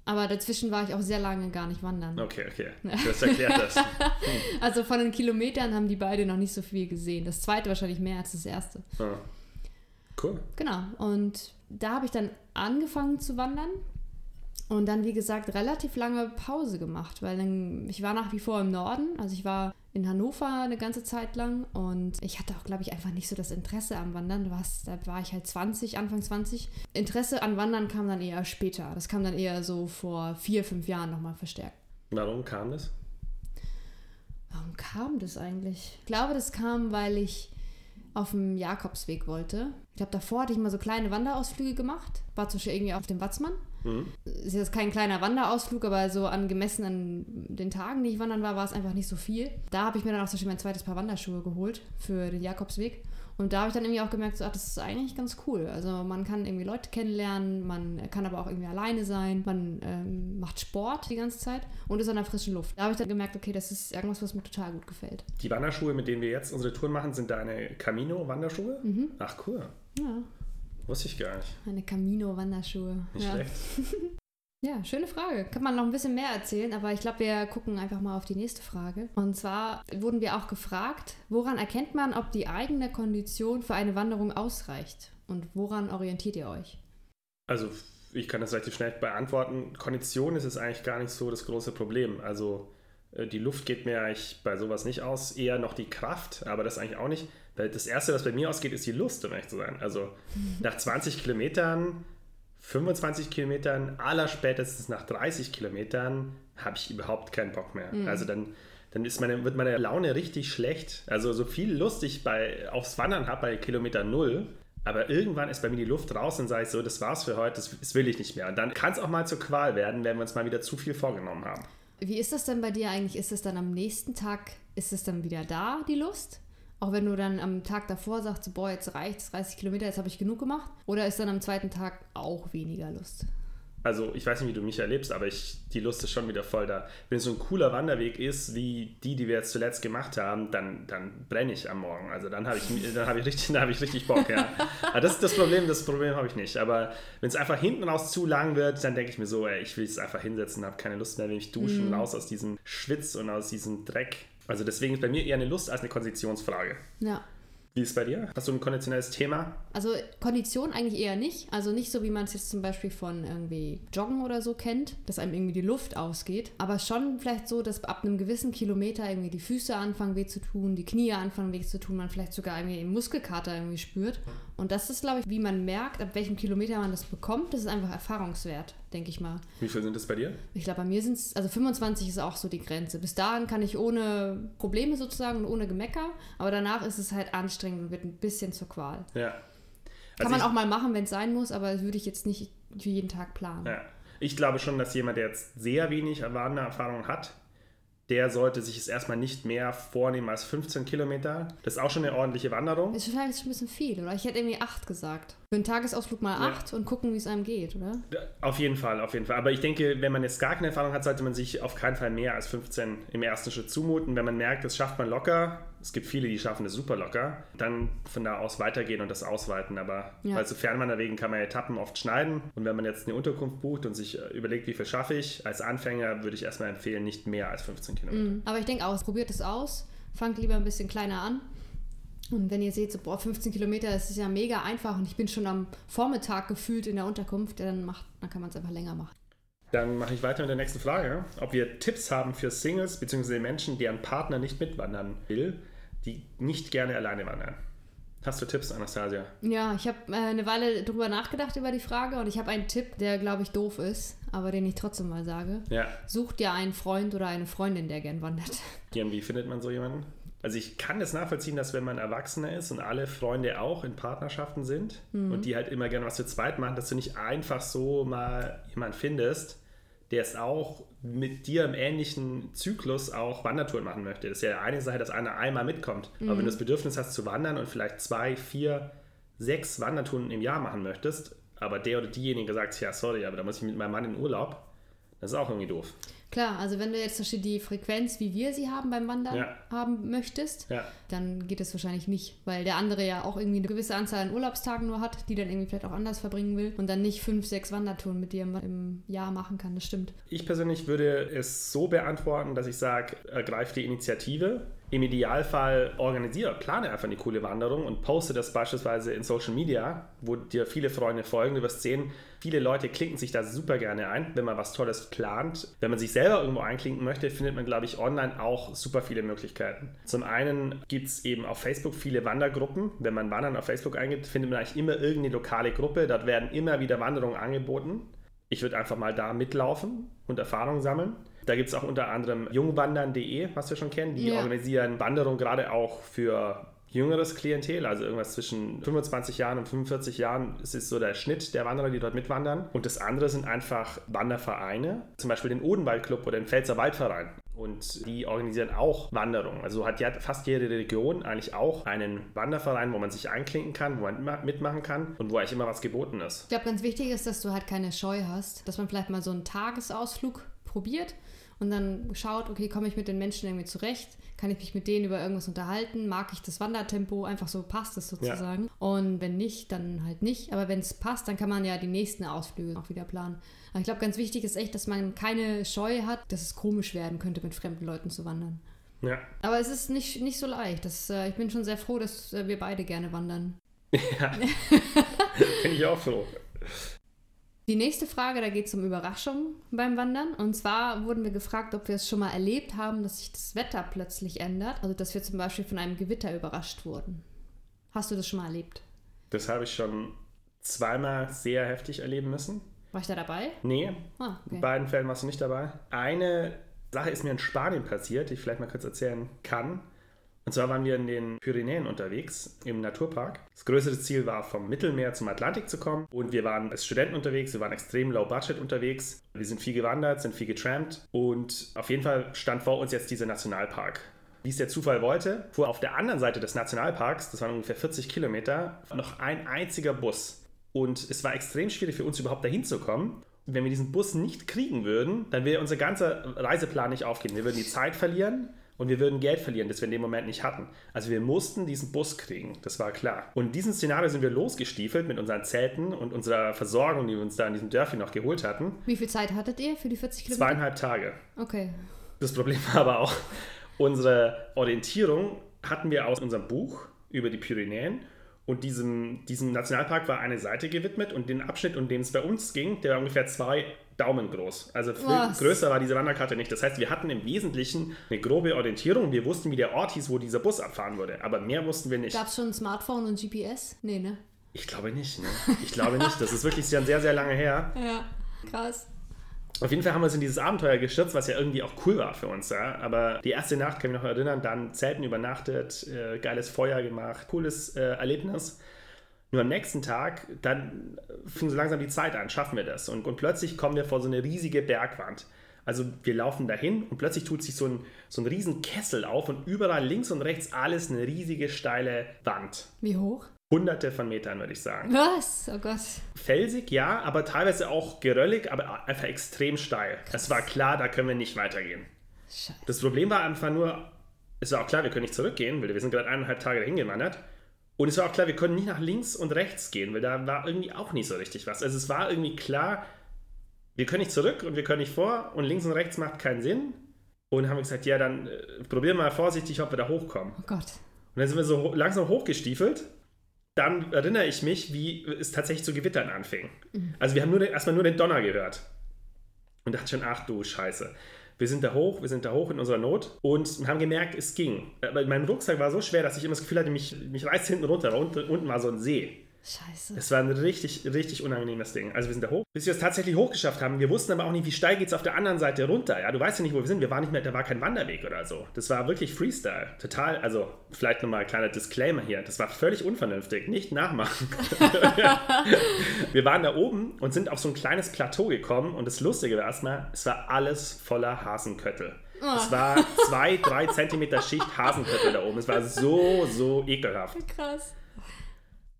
[SPEAKER 3] Aber dazwischen war ich auch sehr lange gar nicht wandern.
[SPEAKER 4] Okay, okay. Das erklärt das.
[SPEAKER 3] Also von den Kilometern haben die beide noch nicht so viel gesehen. Das zweite wahrscheinlich mehr als das erste.
[SPEAKER 4] Ah. Cool.
[SPEAKER 3] Genau. Und da habe ich dann angefangen zu wandern und dann, wie gesagt, relativ lange Pause gemacht, weil dann, ich war nach wie vor im Norden. Also ich war in Hannover eine ganze Zeit lang und ich hatte auch, glaube ich, einfach nicht so das Interesse am Wandern. Was, da war ich halt 20, Anfang 20. Interesse an Wandern kam dann eher später. Das kam dann eher so vor vier, fünf Jahren nochmal verstärkt.
[SPEAKER 4] Warum kam das?
[SPEAKER 3] Warum kam das eigentlich? Ich glaube, das kam, weil ich auf dem Jakobsweg wollte. Ich glaube, davor hatte ich mal so kleine Wanderausflüge gemacht. War zum Beispiel irgendwie auf dem Watzmann.
[SPEAKER 4] Mhm.
[SPEAKER 3] Ist jetzt kein kleiner Wanderausflug, aber so angemessen an den Tagen, die ich wandern war, war es einfach nicht so viel. Da habe ich mir dann auch zum Beispiel mein zweites Paar Wanderschuhe geholt für den Jakobsweg. Und da habe ich dann irgendwie auch gemerkt, so, ach, das ist eigentlich ganz cool. Also man kann irgendwie Leute kennenlernen, man kann aber auch irgendwie alleine sein, man ähm, macht Sport die ganze Zeit und ist an der frischen Luft. Da habe ich dann gemerkt, okay, das ist irgendwas, was mir total gut gefällt.
[SPEAKER 4] Die Wanderschuhe, mit denen wir jetzt unsere Touren machen, sind deine Camino-Wanderschuhe?
[SPEAKER 3] Mhm.
[SPEAKER 4] Ach, cool.
[SPEAKER 3] Ja,
[SPEAKER 4] Wusste ich gar nicht.
[SPEAKER 3] meine Camino-Wanderschuhe.
[SPEAKER 4] Nicht
[SPEAKER 3] ja.
[SPEAKER 4] schlecht.
[SPEAKER 3] Ja, schöne Frage. Kann man noch ein bisschen mehr erzählen, aber ich glaube, wir gucken einfach mal auf die nächste Frage. Und zwar wurden wir auch gefragt, woran erkennt man, ob die eigene Kondition für eine Wanderung ausreicht? Und woran orientiert ihr euch?
[SPEAKER 4] Also, ich kann das relativ schnell beantworten. Kondition ist es eigentlich gar nicht so das große Problem. Also, äh, die Luft geht mir eigentlich bei sowas nicht aus, eher noch die Kraft, aber das eigentlich auch nicht. Weil das Erste, was bei mir ausgeht, ist die Lust, um ehrlich zu sein. Also, nach 20 Kilometern 25 Kilometern, allerspätestens nach 30 Kilometern, habe ich überhaupt keinen Bock mehr. Also dann, dann ist meine, wird meine Laune richtig schlecht. Also so viel Lust ich bei, aufs Wandern habe bei Kilometer Null, aber irgendwann ist bei mir die Luft raus und sage ich so, das war's für heute, das, das will ich nicht mehr. Und dann kann es auch mal zur Qual werden, wenn wir uns mal wieder zu viel vorgenommen haben.
[SPEAKER 3] Wie ist das denn bei dir eigentlich? Ist es dann am nächsten Tag, ist es dann wieder da, die Lust? Auch wenn du dann am Tag davor sagst, boah, jetzt reicht's, 30 Kilometer, jetzt habe ich genug gemacht? Oder ist dann am zweiten Tag auch weniger Lust?
[SPEAKER 4] Also ich weiß nicht, wie du mich erlebst, aber ich, die Lust ist schon wieder voll da. Wenn es so ein cooler Wanderweg ist, wie die, die wir jetzt zuletzt gemacht haben, dann, dann brenne ich am Morgen. Also dann habe ich, dann habe ich, richtig, dann habe ich richtig Bock, ja. Aber das ist das Problem, das Problem habe ich nicht. Aber wenn es einfach hinten raus zu lang wird, dann denke ich mir so, ey, ich will es einfach hinsetzen, habe keine Lust mehr, will mich duschen, raus aus diesem Schwitz und aus diesem Dreck. Also deswegen ist bei mir eher eine Lust als eine Konditionsfrage.
[SPEAKER 3] Ja.
[SPEAKER 4] Wie ist es bei dir? Hast du ein konditionelles Thema?
[SPEAKER 3] Also Kondition eigentlich eher nicht. Also nicht so, wie man es jetzt zum Beispiel von irgendwie Joggen oder so kennt, dass einem irgendwie die Luft ausgeht. Aber schon vielleicht so, dass ab einem gewissen Kilometer irgendwie die Füße anfangen weh zu tun, die Knie anfangen weh zu tun, man vielleicht sogar irgendwie einen Muskelkater irgendwie spürt. Und das ist, glaube ich, wie man merkt, ab welchem Kilometer man das bekommt, das ist einfach Erfahrungswert, denke ich mal.
[SPEAKER 4] Wie viel sind es bei dir?
[SPEAKER 3] Ich glaube, bei mir sind es, also 25 ist auch so die Grenze. Bis dahin kann ich ohne Probleme sozusagen und ohne Gemecker, aber danach ist es halt anstrengend und wird ein bisschen zur Qual.
[SPEAKER 4] Ja.
[SPEAKER 3] Kann
[SPEAKER 4] Also
[SPEAKER 3] man
[SPEAKER 4] ich-
[SPEAKER 3] auch mal machen, wenn es sein muss, aber das würde ich jetzt nicht für jeden Tag planen.
[SPEAKER 4] Ja. Ich glaube schon, dass jemand, der jetzt sehr wenig Wandererfahrung hat, der sollte sich es erstmal nicht mehr vornehmen als 15 Kilometer. Das ist auch schon eine ordentliche Wanderung.
[SPEAKER 3] Ist vielleicht schon ein bisschen viel, oder? Ich hätte irgendwie 8 gesagt. Für einen Tagesausflug mal
[SPEAKER 4] Ja.
[SPEAKER 3] 8 und gucken, wie es einem geht, oder?
[SPEAKER 4] Auf jeden Fall, auf jeden Fall. Aber ich denke, wenn man jetzt gar keine Erfahrung hat, sollte man sich auf keinen Fall mehr als 15 im ersten Schritt zumuten. Wenn man merkt, das schafft man locker, es gibt viele, die schaffen das super locker, dann von da aus weitergehen und das ausweiten. Aber
[SPEAKER 3] Ja.
[SPEAKER 4] weil so Fernwanderwegen kann man Etappen oft schneiden. Und wenn man jetzt eine Unterkunft bucht und sich äh, überlegt, wie viel schaffe ich, als Anfänger würde ich erstmal empfehlen, nicht mehr als 15 Kilometer.
[SPEAKER 3] Mhm. Aber ich denke auch, probiert es aus. Fangt lieber ein bisschen kleiner an. Und wenn ihr seht, so, boah, 15 Kilometer, das ist ja mega einfach und ich bin schon am Vormittag gefühlt in der Unterkunft, dann, macht, dann kann man es einfach länger machen.
[SPEAKER 4] Dann mache ich weiter mit der nächsten Frage. Ob wir Tipps haben für Singles bzw. Menschen, deren Partner nicht mitwandern will, die nicht gerne alleine wandern. Hast du Tipps, Anastasia?
[SPEAKER 3] Ja, ich habe äh, eine Weile drüber nachgedacht über die Frage und ich habe einen Tipp, der, glaube ich, doof ist, aber den ich trotzdem mal sage.
[SPEAKER 4] Ja.
[SPEAKER 3] Sucht dir einen Freund oder eine Freundin, der gern wandert.
[SPEAKER 4] Jan, wie findet man so jemanden? Also ich kann das nachvollziehen, dass wenn man Erwachsener ist und alle Freunde auch in Partnerschaften sind und die halt immer gerne was zu zweit machen, dass du nicht einfach so mal jemanden findest, der es auch mit dir im ähnlichen Zyklus auch Wandertouren machen möchte. Das ist ja eine Sache, dass einer einmal mitkommt. Aber wenn du das Bedürfnis hast zu wandern und vielleicht zwei, vier, sechs Wandertouren im Jahr machen möchtest, aber der oder diejenige sagt, ja, sorry, aber da muss ich mit meinem Mann in Urlaub, Das ist auch irgendwie doof.
[SPEAKER 3] Klar, also wenn du jetzt zum Beispiel die Frequenz, wie wir sie haben beim Wandern,
[SPEAKER 4] Ja.
[SPEAKER 3] haben möchtest,
[SPEAKER 4] Ja.
[SPEAKER 3] dann geht es wahrscheinlich nicht, weil der andere ja auch irgendwie eine gewisse Anzahl an Urlaubstagen nur hat, die dann irgendwie vielleicht auch anders verbringen will und dann nicht fünf, sechs Wandertouren mit dir im, im Jahr machen kann. Das stimmt.
[SPEAKER 4] Ich persönlich würde es so beantworten, dass ich sage, ergreif die Initiative. Im Idealfall organisiere, plane einfach eine coole Wanderung und poste das beispielsweise in Social Media, wo dir viele Freunde folgen. Du wirst sehen, viele Leute klinken sich da super gerne ein, wenn man was Tolles plant. Wenn man sich selber irgendwo einklinken möchte, findet man, glaube ich, online auch super viele Möglichkeiten. Zum einen gibt es eben auf Facebook viele Wandergruppen. Wenn man Wandern auf Facebook eingibt, findet man eigentlich immer irgendeine lokale Gruppe. Dort werden immer wieder Wanderungen angeboten. Ich würde einfach mal da mitlaufen und Erfahrung sammeln. Da gibt es auch unter anderem jungwandern.de, was wir schon kennen. Die
[SPEAKER 3] Ja.
[SPEAKER 4] organisieren Wanderungen gerade auch für jüngeres Klientel, also irgendwas zwischen 25 Jahren und 45 Jahren. Es ist so der Schnitt der Wanderer, die dort mitwandern. Und das andere sind einfach Wandervereine, zum Beispiel den Odenwaldclub oder den Pfälzer Waldverein. Und die organisieren auch Wanderungen. Also hat ja fast jede Region eigentlich auch einen Wanderverein, wo man sich einklinken kann, wo man mitmachen kann und wo eigentlich immer was geboten ist.
[SPEAKER 3] Ich glaube, ganz wichtig ist, dass du halt keine Scheu hast, dass man vielleicht mal so einen Tagesausflug probiert und dann schaut, okay, komme ich mit den Menschen irgendwie zurecht? Kann ich mich mit denen über irgendwas unterhalten? Mag ich das Wandertempo? Einfach so passt es sozusagen. Und wenn nicht, dann halt nicht. Aber wenn es passt, dann kann man ja die nächsten Ausflüge auch wieder planen. Aber ich glaube, ganz wichtig ist echt, dass man keine Scheu hat, dass es komisch werden könnte, mit fremden Leuten zu wandern.
[SPEAKER 4] Ja.
[SPEAKER 3] Aber es ist nicht, nicht so leicht. Das, äh, ich bin schon sehr froh, dass äh, wir beide gerne wandern.
[SPEAKER 4] Bin ich auch froh.
[SPEAKER 3] Die nächste Frage, da geht es um Überraschungen beim Wandern. Und zwar wurden wir gefragt, ob wir es schon mal erlebt haben, dass sich das Wetter plötzlich ändert. Also, dass wir zum Beispiel von einem Gewitter überrascht wurden. Hast du das schon mal erlebt?
[SPEAKER 4] Das habe ich schon zweimal sehr heftig erleben müssen.
[SPEAKER 3] War ich da dabei?
[SPEAKER 4] Nee,
[SPEAKER 3] Ah,
[SPEAKER 4] in
[SPEAKER 3] okay.
[SPEAKER 4] beiden Fällen warst du nicht dabei. Eine Sache ist mir in Spanien passiert, die ich vielleicht mal kurz erzählen kann. Und zwar waren wir in den Pyrenäen unterwegs, im Naturpark. Das größere Ziel war, vom Mittelmeer zum Atlantik zu kommen. Und wir waren als Studenten unterwegs, wir waren extrem low budget unterwegs. Wir sind viel gewandert, sind viel getrampt. Und auf jeden Fall stand vor uns jetzt dieser Nationalpark. Wie es der Zufall wollte, fuhr auf der anderen Seite des Nationalparks, das waren ungefähr 40 Kilometer, noch ein einziger Bus. Und es war extrem schwierig für uns überhaupt dahin zu kommen. Wenn wir diesen Bus nicht kriegen würden, dann wäre unser ganzer Reiseplan nicht aufgehen. Wir würden die Zeit verlieren und wir würden Geld verlieren, das wir in dem Moment nicht hatten. Also wir mussten diesen Bus kriegen, das war klar. Und diesem Szenario sind wir losgestiefelt mit unseren Zelten und unserer Versorgung, die wir uns da in diesem Dörfchen noch geholt hatten.
[SPEAKER 3] Wie viel Zeit hattet ihr für die 40 Kilometer?
[SPEAKER 4] Zweieinhalb Tage.
[SPEAKER 3] Okay.
[SPEAKER 4] Das Problem war aber auch, unsere Orientierung hatten wir aus unserem Buch über die Pyrenäen und diesem, diesem Nationalpark war eine Seite gewidmet und den Abschnitt, um den es bei uns ging, der war ungefähr zwei Daumen groß. Also größer war diese Wanderkarte nicht. Das heißt, wir hatten im Wesentlichen eine grobe Orientierung. Wir wussten, wie der Ort hieß, wo dieser Bus abfahren würde. Aber mehr wussten wir nicht.
[SPEAKER 3] Gab es schon ein Smartphone und GPS? Nee, ne?
[SPEAKER 4] Ich glaube nicht. Ne? Ich glaube nicht. Das ist wirklich sehr, sehr, sehr lange her.
[SPEAKER 3] Ja. Krass.
[SPEAKER 4] Auf jeden Fall haben wir uns in dieses Abenteuer gestürzt, was ja irgendwie auch cool war für uns. Ja? Aber die erste Nacht kann ich mich noch erinnern, dann Zelten übernachtet, äh, geiles Feuer gemacht, cooles äh, Erlebnis. Nur am nächsten Tag, dann fing so langsam die Zeit an, schaffen wir das. Und, und plötzlich kommen wir vor so eine riesige Bergwand. Also wir laufen dahin und plötzlich tut sich so ein, so ein riesen Kessel auf und überall links und rechts alles eine riesige steile Wand.
[SPEAKER 3] Wie hoch?
[SPEAKER 4] Hunderte von Metern, würde ich sagen.
[SPEAKER 3] Was? Oh Gott.
[SPEAKER 4] Felsig, ja, aber teilweise auch geröllig, aber einfach extrem steil. Es war klar, da können wir nicht weitergehen.
[SPEAKER 3] Scheiße.
[SPEAKER 4] Das Problem war einfach nur, es war auch klar, wir können nicht zurückgehen, weil wir sind gerade eineinhalb Tage dahin gewandert. Und es war auch klar, wir können nicht nach links und rechts gehen, weil da war irgendwie auch nicht so richtig was. Also es war irgendwie klar, wir können nicht zurück und wir können nicht vor und links und rechts macht keinen Sinn. Und dann haben wir gesagt, ja, dann äh, probieren wir mal vorsichtig, ob wir da hochkommen.
[SPEAKER 3] Oh Gott.
[SPEAKER 4] Und dann sind wir so langsam hochgestiefelt. Dann erinnere ich mich, wie es tatsächlich zu gewittern anfing. Also wir haben nur den, erstmal nur den Donner gehört. Und dachte schon, ach du Scheiße. Wir sind da hoch, wir sind da hoch in unserer Not und haben gemerkt, es ging. Aber mein Rucksack war so schwer, dass ich immer das Gefühl hatte, mich, mich reißt hinten runter. weil Unten, unten war so ein See.
[SPEAKER 3] Scheiße.
[SPEAKER 4] Es war ein richtig, richtig unangenehmes Ding. Also wir sind da hoch, bis wir es tatsächlich hochgeschafft haben. Wir wussten aber auch nicht, wie steil geht es auf der anderen Seite runter. Ja, du weißt ja nicht, wo wir sind. Wir waren nicht mehr, da war kein Wanderweg oder so. Das war wirklich Freestyle. Total, also vielleicht nochmal ein kleiner Disclaimer hier. Das war völlig unvernünftig. Nicht nachmachen. wir waren da oben und sind auf so ein kleines Plateau gekommen und das Lustige war erstmal, es war alles voller Hasenköttel. Es war zwei, drei Zentimeter Schicht Hasenköttel da oben. Es war so, so ekelhaft.
[SPEAKER 3] Krass.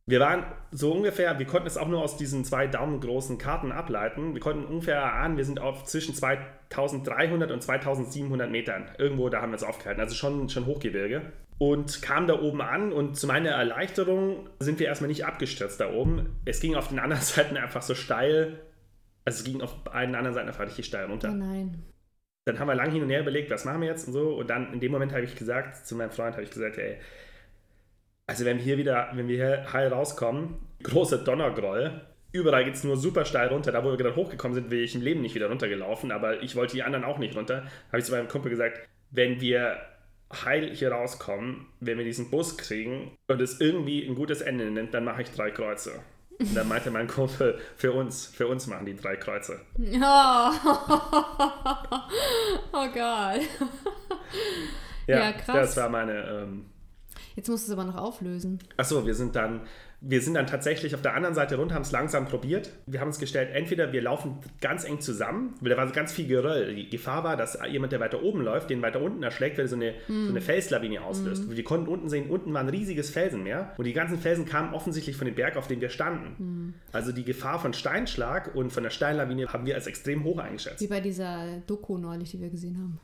[SPEAKER 4] Wir waren so ungefähr, wir konnten es auch nur aus diesen zwei daumengroßen Karten ableiten. Wir konnten ungefähr erahnen, wir sind auf zwischen 2300 und 2700 Metern. Irgendwo da haben wir es aufgehalten, also schon, schon Hochgebirge. Und kamen da oben an und zu meiner Erleichterung sind wir erstmal nicht abgestürzt da oben. Es ging auf den anderen Seiten einfach so steil, also es ging auf allen anderen Seiten einfach richtig steil runter.
[SPEAKER 3] Oh nein.
[SPEAKER 4] Dann haben wir lang hin und her überlegt, was machen wir jetzt und so. Und dann in dem Moment habe ich gesagt, zu meinem Freund habe ich gesagt, ey, also wenn wir hier wieder, wenn wir hier heil rauskommen, großer Donnergroll, überall geht es nur super steil runter. Da, wo wir gerade hochgekommen sind, will ich im Leben nicht wieder runtergelaufen, aber ich wollte die anderen auch nicht runter. Habe ich zu meinem Kumpel gesagt, wenn wir heil hier rauskommen, wenn wir diesen Bus kriegen und es irgendwie ein gutes Ende nimmt, dann mache ich drei Kreuze. Und dann meinte mein Kumpel, für uns, für uns machen die drei Kreuze.
[SPEAKER 3] Oh, oh Gott.
[SPEAKER 4] Ja,
[SPEAKER 3] Ja, krass.
[SPEAKER 4] das war meine. Ähm,
[SPEAKER 3] Jetzt musst du es aber noch auflösen.
[SPEAKER 4] Achso, wir sind dann, wir sind dann tatsächlich auf der anderen Seite runter, haben es langsam probiert. Wir haben uns gestellt, entweder wir laufen ganz eng zusammen, weil da war ganz viel Geröll. Die Gefahr war, dass jemand, der weiter oben läuft, den weiter unten erschlägt, weil er so eine, so eine Felslawine auslöst. Wir konnten unten sehen, unten war ein riesiges Felsenmeer und die ganzen Felsen kamen offensichtlich von dem Berg, auf dem wir standen. Also die Gefahr von Steinschlag und von der Steinlawine haben wir als extrem hoch eingeschätzt.
[SPEAKER 3] Wie bei dieser Doku neulich, die wir gesehen haben.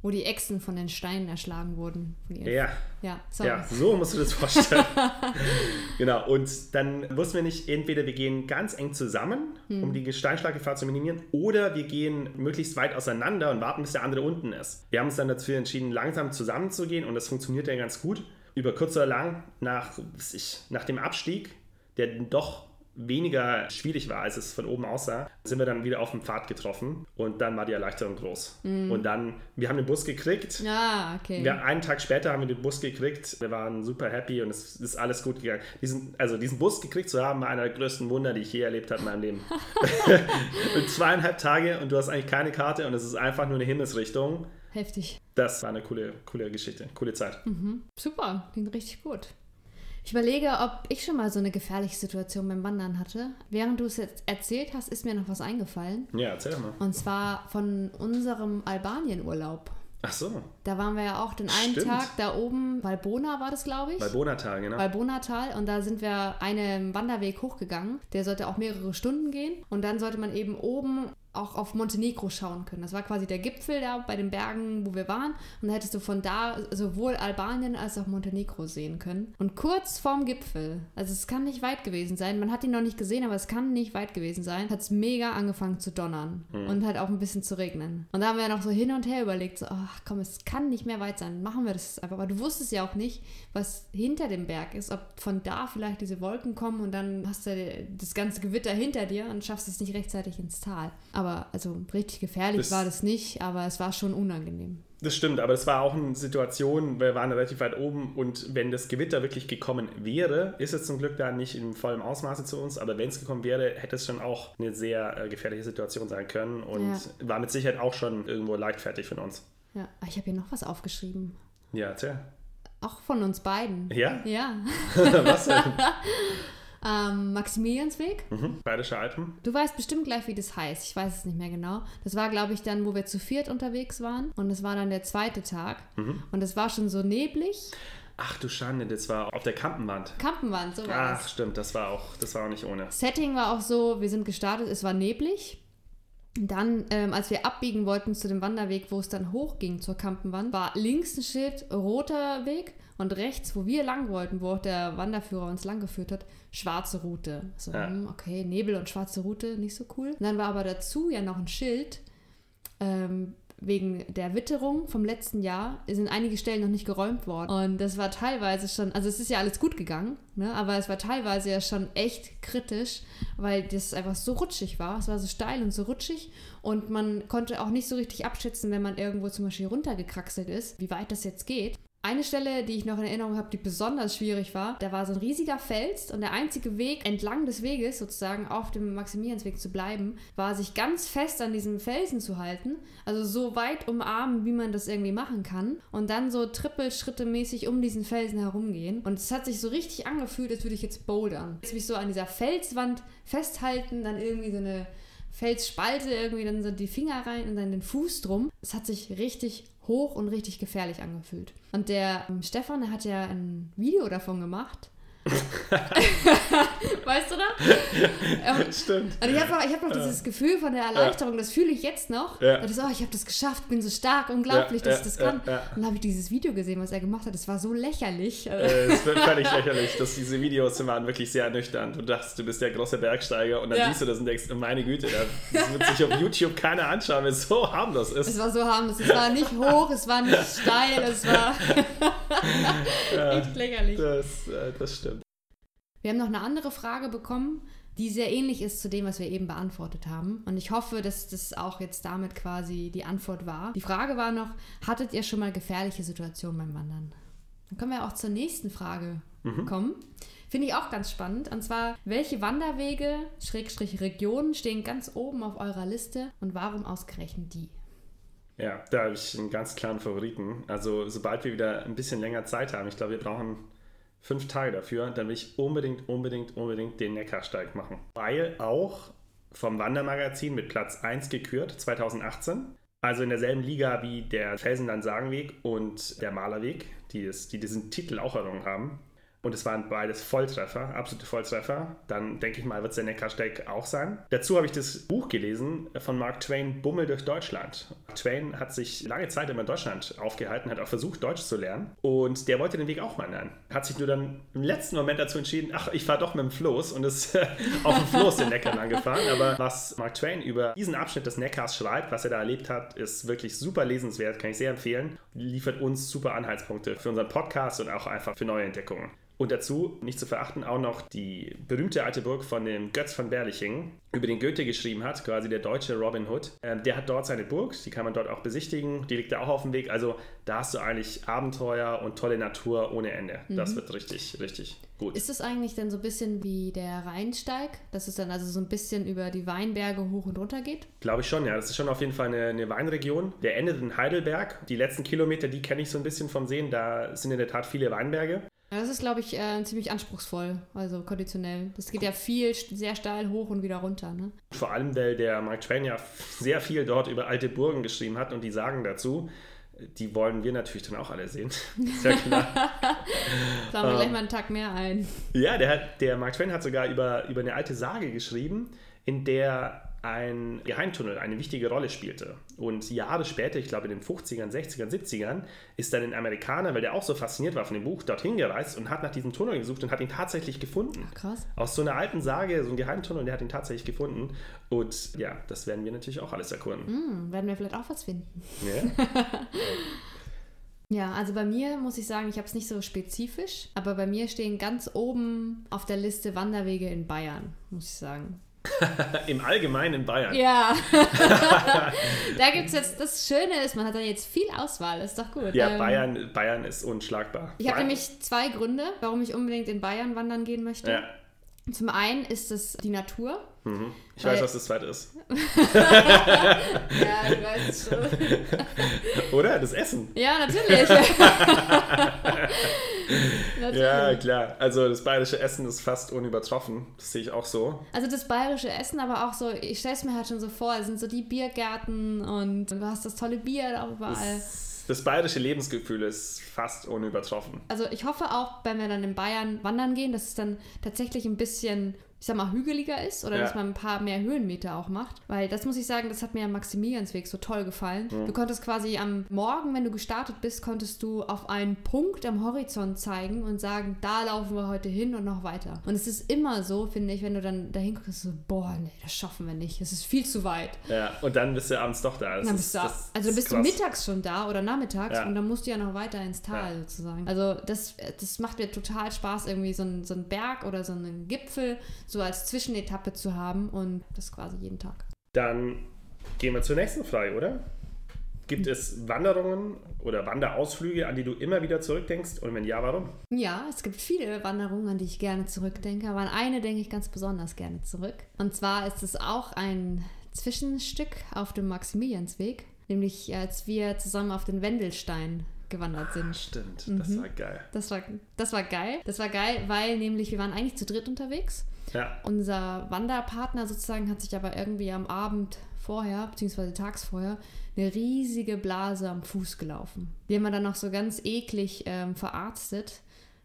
[SPEAKER 3] Wo die Echsen von den Steinen erschlagen wurden.
[SPEAKER 4] Ja.
[SPEAKER 3] Ja, sorry.
[SPEAKER 4] Ja, so musst du das vorstellen. genau, und dann wussten wir nicht, entweder wir gehen ganz eng zusammen, um die Steinschlaggefahr zu minimieren, oder wir gehen möglichst weit auseinander und warten, bis der andere unten ist. Wir haben uns dann dazu entschieden, langsam zusammenzugehen und das funktioniert ja ganz gut. Über kurz oder lang, nach, ich, nach dem Abstieg, der doch weniger schwierig war, als es von oben aussah, sind wir dann wieder auf dem Pfad getroffen und dann war die Erleichterung groß. Und dann, wir haben den Bus gekriegt.
[SPEAKER 3] Ah, okay.
[SPEAKER 4] Ja, einen Tag später haben wir den Bus gekriegt. Wir waren super happy und es ist alles gut gegangen. Diesen, also diesen Bus gekriegt zu haben, war einer der größten Wunder, die ich je erlebt habe in meinem Leben. und zweieinhalb Tage und du hast eigentlich keine Karte und es ist einfach nur eine Himmelsrichtung.
[SPEAKER 3] Heftig.
[SPEAKER 4] Das war eine coole, coole Geschichte, coole Zeit.
[SPEAKER 3] Super, klingt richtig gut. Ich überlege, ob ich schon mal so eine gefährliche Situation beim Wandern hatte. Während du es jetzt erzählt hast, ist mir noch was eingefallen.
[SPEAKER 4] Ja, erzähl doch mal.
[SPEAKER 3] Und zwar von unserem Albanien-Urlaub.
[SPEAKER 4] Ach so,
[SPEAKER 3] Da waren wir ja auch den einen
[SPEAKER 4] Stimmt.
[SPEAKER 3] Tag da oben, Valbona war das, glaube ich.
[SPEAKER 4] bei Bonatal, genau.
[SPEAKER 3] Valbona-Tal und da sind wir einen Wanderweg hochgegangen. Der sollte auch mehrere Stunden gehen und dann sollte man eben oben auch auf Montenegro schauen können. Das war quasi der Gipfel da bei den Bergen, wo wir waren und da hättest du von da sowohl Albanien als auch Montenegro sehen können. Und kurz vorm Gipfel, also es kann nicht weit gewesen sein, man hat ihn noch nicht gesehen, aber es kann nicht weit gewesen sein, hat es mega angefangen zu donnern und halt auch ein bisschen zu regnen. Und da haben wir noch so hin und her überlegt, so, ach komm, es kann nicht mehr weit sein, machen wir das einfach. Aber du wusstest ja auch nicht, was hinter dem Berg ist, ob von da vielleicht diese Wolken kommen und dann hast du das ganze Gewitter hinter dir und schaffst es nicht rechtzeitig ins Tal. Aber also richtig gefährlich
[SPEAKER 4] Das-
[SPEAKER 3] war das nicht, aber es war schon unangenehm.
[SPEAKER 4] Das stimmt, aber es war auch eine Situation, wir waren relativ weit oben und wenn das Gewitter wirklich gekommen wäre, ist es zum Glück da nicht in vollem Ausmaße zu uns, aber wenn es gekommen wäre, hätte es schon auch eine sehr äh, gefährliche Situation sein können und
[SPEAKER 3] Ja.
[SPEAKER 4] war mit Sicherheit auch schon irgendwo leichtfertig von uns.
[SPEAKER 3] Ja, Ah, ich habe hier noch was aufgeschrieben.
[SPEAKER 4] Ja, tja.
[SPEAKER 3] Auch von uns beiden.
[SPEAKER 4] Ja?
[SPEAKER 3] Ja.
[SPEAKER 4] Was denn?
[SPEAKER 3] Ähm, Maximiliansweg.
[SPEAKER 4] mhm. Bayerische Alpen?
[SPEAKER 3] Du weißt bestimmt gleich, wie das heißt. Ich weiß es nicht mehr genau. Das war, glaube ich, dann, wo wir zu viert unterwegs waren. Und das war dann der zweite Tag. Und es war schon so neblig.
[SPEAKER 4] Ach du Schande, das war auf der Kampenwand.
[SPEAKER 3] Kampenwand, so war
[SPEAKER 4] Ach,
[SPEAKER 3] das.
[SPEAKER 4] stimmt, das war auch, das war auch nicht ohne.
[SPEAKER 3] Setting war auch so, wir sind gestartet, es war neblig. Dann, ähm, als wir abbiegen wollten zu dem Wanderweg, wo es dann hochging zur Kampenwand, war links ein Schild roter Weg und rechts, wo wir lang wollten, wo auch der Wanderführer uns lang geführt hat, schwarze Route. So,
[SPEAKER 4] Ja.
[SPEAKER 3] hm, okay, Nebel und schwarze Route, nicht so cool. Und dann war aber dazu ja noch ein Schild, ähm, wegen der Witterung vom letzten Jahr sind einige Stellen noch nicht geräumt worden. Und das war teilweise schon, also es ist ja alles gut gegangen, ne? aber es war teilweise ja schon echt kritisch, weil das einfach so rutschig war. Es war so steil und so rutschig und man konnte auch nicht so richtig abschätzen, wenn man irgendwo zum Beispiel runtergekraxelt ist, wie weit das jetzt geht. Eine Stelle, die ich noch in Erinnerung habe, die besonders schwierig war, da war so ein riesiger Fels und der einzige Weg entlang des Weges, sozusagen auf dem Maximiliansweg zu bleiben, war sich ganz fest an diesem Felsen zu halten, also so weit umarmen, wie man das irgendwie machen kann und dann so Trippelschritte mäßig um diesen Felsen herumgehen und es hat sich so richtig angefühlt, als würde ich jetzt bouldern. Jetzt mich so an dieser Felswand festhalten, dann irgendwie so eine Felsspalte, irgendwie dann so die Finger rein und dann den Fuß drum. Es hat sich richtig hoch und richtig gefährlich angefühlt. Und der ähm, Stefan, der hat ja ein Video davon gemacht. weißt du noch? Ähm,
[SPEAKER 4] Stimmt.
[SPEAKER 3] Und ich habe noch, ich hab noch dieses Gefühl von der Erleichterung, das fühle ich jetzt noch.
[SPEAKER 4] Ja.
[SPEAKER 3] Das oh, ich habe das geschafft, bin so stark, unglaublich,
[SPEAKER 4] Ja,
[SPEAKER 3] dass ich
[SPEAKER 4] ja,
[SPEAKER 3] das kann.
[SPEAKER 4] ja.
[SPEAKER 3] Und dann habe ich dieses Video gesehen, was er gemacht hat. Das war so lächerlich.
[SPEAKER 4] Äh, Es wird völlig lächerlich, dass diese Videos waren wirklich sehr ernüchternd. Du dachtest, du bist der große Bergsteiger und dann siehst du das und denkst, oh meine Güte, das wird sich auf YouTube keiner anschauen, wenn es so harmlos
[SPEAKER 3] Es
[SPEAKER 4] ist.
[SPEAKER 3] war so harmlos. Es war nicht hoch, es war nicht steil, es war echt lächerlich.
[SPEAKER 4] Das, äh, das stimmt.
[SPEAKER 3] Wir haben noch eine andere Frage bekommen, die sehr ähnlich ist zu dem, was wir eben beantwortet haben. Und ich hoffe, dass das auch jetzt damit quasi die Antwort war. Die Frage war noch, hattet ihr schon mal gefährliche Situationen beim Wandern? Dann können wir auch zur nächsten Frage kommen. Finde ich auch ganz spannend. Und zwar, welche Wanderwege, Schrägstrich Regionen, stehen ganz oben auf eurer Liste und warum ausgerechnet die?
[SPEAKER 4] Ja, da habe ich einen ganz klaren Favoriten. Also sobald wir wieder ein bisschen länger Zeit haben, ich glaube, wir brauchen fünf Tage dafür, dann will ich unbedingt, unbedingt, unbedingt den Neckarsteig machen. Weil auch vom Wandermagazin mit Platz 1 gekürt, 2018. Also in derselben Liga wie der Felsenland-Sagenweg und der Malerweg, die, es, die diesen Titel auch errungen haben. Und es waren beides Volltreffer, absolute Volltreffer. Dann denke ich mal, wird es der Neckarsteig auch sein. Dazu habe ich das Buch gelesen von Mark Twain, Bummel durch Deutschland. Mark Twain hat sich lange Zeit immer in Deutschland aufgehalten, hat auch versucht, Deutsch zu lernen. Und der wollte den Weg auch wandern. Hat sich nur dann im letzten Moment dazu entschieden, ach, ich fahre doch mit dem Floß und ist auf dem Floß den Neckar lang gefahren. Aber was Mark Twain über diesen Abschnitt des Neckars schreibt, was er da erlebt hat, ist wirklich super lesenswert, kann ich sehr empfehlen. Liefert uns super Anhaltspunkte für unseren Podcast und auch einfach für neue Entdeckungen. Und dazu, nicht zu verachten, auch noch die berühmte alte Burg von dem Götz von Berlichingen, über den Goethe geschrieben hat, quasi der deutsche Robin Hood. Ähm, der hat dort seine Burg, die kann man dort auch besichtigen, die liegt da auch auf dem Weg. Also da hast du eigentlich Abenteuer und tolle Natur ohne Ende. Das wird richtig, richtig gut.
[SPEAKER 3] Ist es eigentlich dann so ein bisschen wie der Rheinsteig, dass es dann also so ein bisschen über die Weinberge hoch und runter geht?
[SPEAKER 4] Glaube ich schon, ja. Das ist schon auf jeden Fall eine, eine Weinregion. Der endet in Heidelberg. Die letzten Kilometer, die kenne ich so ein bisschen vom Sehen. Da sind in der Tat viele Weinberge.
[SPEAKER 3] Ja, das ist, glaube ich, äh, ziemlich anspruchsvoll, also konditionell. Das geht ja viel, sehr steil hoch und wieder runter. Ne?
[SPEAKER 4] Vor allem, weil der Mark Twain ja sehr viel dort über alte Burgen geschrieben hat und die sagen dazu, die wollen wir natürlich dann auch alle sehen. Ist ja klar.
[SPEAKER 3] Planen wir gleich mal einen Tag mehr ein.
[SPEAKER 4] ja, der, hat, der Mark Twain hat sogar über, über eine alte Sage geschrieben, in der ein Geheimtunnel eine wichtige Rolle spielte. Und Jahre später, ich glaube in den 50ern, 60ern, 70ern, ist dann ein Amerikaner, weil der auch so fasziniert war von dem Buch, dorthin gereist und hat nach diesem Tunnel gesucht und hat ihn tatsächlich gefunden.
[SPEAKER 3] Krass.
[SPEAKER 4] Aus so einer alten Sage, so ein Geheimtunnel, der hat ihn tatsächlich gefunden. Und ja, das werden wir natürlich auch alles erkunden.
[SPEAKER 3] Hm, werden wir vielleicht auch was finden.
[SPEAKER 4] Ja?
[SPEAKER 3] Ja, also bei mir muss ich sagen, ich habe es nicht so spezifisch, aber bei mir stehen ganz oben auf der Liste Wanderwege in Bayern, muss ich sagen.
[SPEAKER 4] Im Allgemeinen in Bayern.
[SPEAKER 3] Ja, da gibt es jetzt, das Schöne ist, man hat dann jetzt viel Auswahl, ist doch gut.
[SPEAKER 4] Ja,
[SPEAKER 3] Ähm,
[SPEAKER 4] Bayern, Bayern ist unschlagbar.
[SPEAKER 3] Ich habe nämlich zwei Gründe, warum ich unbedingt in Bayern wandern gehen möchte.
[SPEAKER 4] Ja,
[SPEAKER 3] Zum einen ist es die Natur.
[SPEAKER 4] mhm. ich weiß, was das zweite ist.
[SPEAKER 3] Ja, du weißt es schon.
[SPEAKER 4] Oder? Das Essen.
[SPEAKER 3] Ja, natürlich.
[SPEAKER 4] Ja, klar. Also das bayerische Essen ist fast unübertroffen. Das sehe ich auch so.
[SPEAKER 3] Also das bayerische Essen, aber auch so, ich stelle es mir halt schon so vor, es sind so die Biergärten und du hast das tolle Bier da überall.
[SPEAKER 4] Das, das bayerische Lebensgefühl ist fast unübertroffen.
[SPEAKER 3] Also ich hoffe auch, wenn wir dann in Bayern wandern gehen, dass es dann tatsächlich ein bisschen, ich sag mal, hügeliger ist oder
[SPEAKER 4] Ja.
[SPEAKER 3] dass man ein paar mehr Höhenmeter auch macht. Weil das muss ich sagen, das hat mir am Maximiliansweg so toll gefallen. Du konntest quasi am Morgen, wenn du gestartet bist, konntest du auf einen Punkt am Horizont zeigen und sagen, da laufen wir heute hin und noch weiter. Und es ist immer so, finde ich, wenn du dann dahin guckst, so, boah, nee, das schaffen wir nicht. Es ist viel zu weit.
[SPEAKER 4] Ja, und dann bist du abends doch da. Das
[SPEAKER 3] Dann
[SPEAKER 4] ist-
[SPEAKER 3] bist du,
[SPEAKER 4] das
[SPEAKER 3] also
[SPEAKER 4] ist
[SPEAKER 3] bist du
[SPEAKER 4] krass.
[SPEAKER 3] mittags schon da oder nachmittags
[SPEAKER 4] Ja.
[SPEAKER 3] und dann musst du ja noch weiter ins Tal
[SPEAKER 4] Ja.
[SPEAKER 3] sozusagen. Also das, das macht mir total Spaß, irgendwie so einen, so einen Berg oder so einen Gipfel so als Zwischenetappe zu haben und das quasi jeden Tag.
[SPEAKER 4] Dann gehen wir zur nächsten Frage, oder? Gibt es Wanderungen oder Wanderausflüge, an die du immer wieder zurückdenkst? Und wenn ja, warum?
[SPEAKER 3] Ja, es gibt viele Wanderungen, an die ich gerne zurückdenke, aber an eine denke ich ganz besonders gerne zurück. Und zwar ist es auch ein Zwischenstück auf dem Maximiliansweg, nämlich als wir zusammen auf den Wendelstein gewandert sind.
[SPEAKER 4] Stimmt,
[SPEAKER 3] Mhm.
[SPEAKER 4] das war geil.
[SPEAKER 3] Das war, das war geil. Das war geil, weil nämlich wir waren eigentlich zu dritt unterwegs.
[SPEAKER 4] Ja,
[SPEAKER 3] Unser Wanderpartner sozusagen hat sich aber irgendwie am Abend vorher, beziehungsweise tags vorher, eine riesige Blase am Fuß gelaufen. Die haben wir dann noch so ganz eklig ähm, verarztet.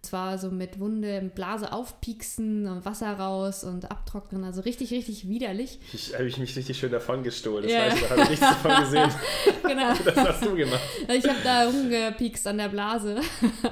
[SPEAKER 3] Es war so mit Wunde, Blase aufpieksen und Wasser raus und abtrocknen. Also richtig, richtig widerlich.
[SPEAKER 4] Ich habe ich mich richtig schön davon gestohlen. Das
[SPEAKER 3] Ja.
[SPEAKER 4] weiß ich, da habe ich nichts davon gesehen.
[SPEAKER 3] genau.
[SPEAKER 4] Das hast du gemacht.
[SPEAKER 3] Ich habe da rumgepiekst an der Blase.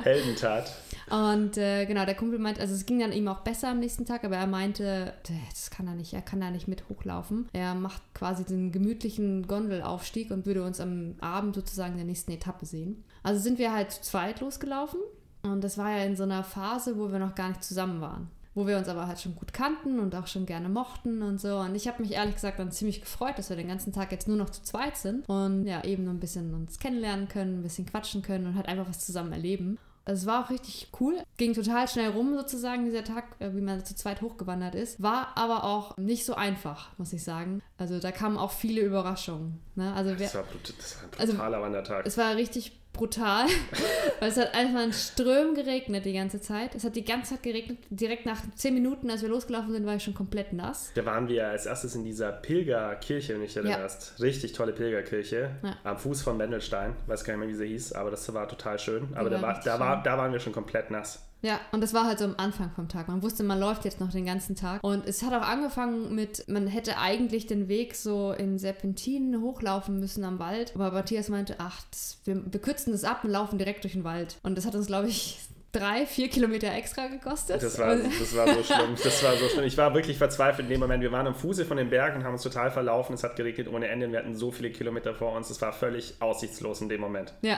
[SPEAKER 4] Heldentat.
[SPEAKER 3] Und äh, genau, der Kumpel meint, also es ging dann ihm auch besser am nächsten Tag, aber er meinte, "Tja, das kann er nicht, er kann da nicht mit hochlaufen. Er macht quasi den gemütlichen Gondelaufstieg und würde uns am Abend sozusagen in der nächsten Etappe sehen. Also sind wir halt zu zweit losgelaufen und das war ja in so einer Phase, wo wir noch gar nicht zusammen waren. Wo wir uns aber halt schon gut kannten und auch schon gerne mochten und so. Und ich habe mich ehrlich gesagt dann ziemlich gefreut, dass wir den ganzen Tag jetzt nur noch zu zweit sind und ja, eben noch ein bisschen uns kennenlernen können, ein bisschen quatschen können und halt einfach was zusammen erleben. Also es war auch richtig cool. Ging total schnell rum sozusagen dieser Tag, äh, wie man zu zweit hochgewandert ist. War aber auch nicht so einfach, muss ich sagen. Also da kamen auch viele Überraschungen. Ne? Also
[SPEAKER 4] Das war, das war ein
[SPEAKER 3] Also-
[SPEAKER 4] brutaler Wandertag.
[SPEAKER 3] es war richtig brutal, weil es hat einfach in Strömen geregnet die ganze Zeit. Es hat die ganze Zeit geregnet. Direkt nach zehn Minuten, als wir losgelaufen sind, war ich schon komplett nass.
[SPEAKER 4] Da waren wir als erstes in dieser Pilgerkirche, wenn ich
[SPEAKER 3] Ja.
[SPEAKER 4] erinnerst. Richtig tolle Pilgerkirche.
[SPEAKER 3] Ja.
[SPEAKER 4] Am Fuß von Wendelstein. Weiß gar nicht mehr, wie sie hieß, aber das war total schön. Aber da,
[SPEAKER 3] war
[SPEAKER 4] da, war, da waren wir schon komplett nass.
[SPEAKER 3] Ja, und das war halt so am Anfang vom Tag. Man wusste, man läuft jetzt noch den ganzen Tag. Und es hat auch angefangen mit, man hätte eigentlich den Weg so in Serpentinen hochlaufen müssen am Wald. Aber Matthias meinte, ach, das, wir, wir kürzen das ab und laufen direkt durch den Wald. Und das hat uns, glaube ich, drei, vier Kilometer extra gekostet.
[SPEAKER 4] Das war, das war so schlimm. Das war so schlimm. Ich war wirklich verzweifelt in dem Moment. Wir waren am Fuße von den Bergen haben uns total verlaufen. Es hat geregnet ohne Ende. und Wir hatten so viele Kilometer vor uns. Es war völlig aussichtslos in dem Moment.
[SPEAKER 3] Ja,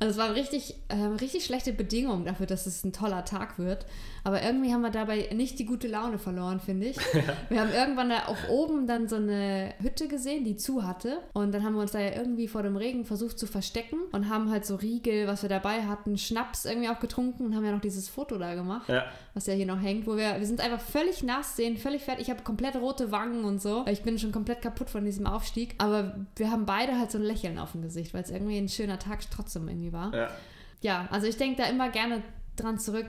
[SPEAKER 3] also es waren richtig, ähm, richtig schlechte Bedingungen dafür, dass es ein toller Tag wird. Aber irgendwie haben wir dabei nicht die gute Laune verloren, finde ich. Wir haben irgendwann da auch oben dann so eine Hütte gesehen, die zu hatte. Und dann haben wir uns da ja irgendwie vor dem Regen versucht zu verstecken und haben halt so Riegel, was wir dabei hatten, Schnaps irgendwie auch getrunken und haben ja noch dieses Foto da gemacht,
[SPEAKER 4] Ja.
[SPEAKER 3] was ja hier noch hängt, wo wir, wir sind einfach völlig nass, sehen völlig fertig. Ich habe komplett rote Wangen und so. Ich bin schon komplett kaputt von diesem Aufstieg. Aber wir haben beide halt so ein Lächeln auf dem Gesicht, weil es irgendwie ein schöner Tag trotzdem irgendwie war.
[SPEAKER 4] Ja.
[SPEAKER 3] Ja, also ich denke da immer gerne dran zurück,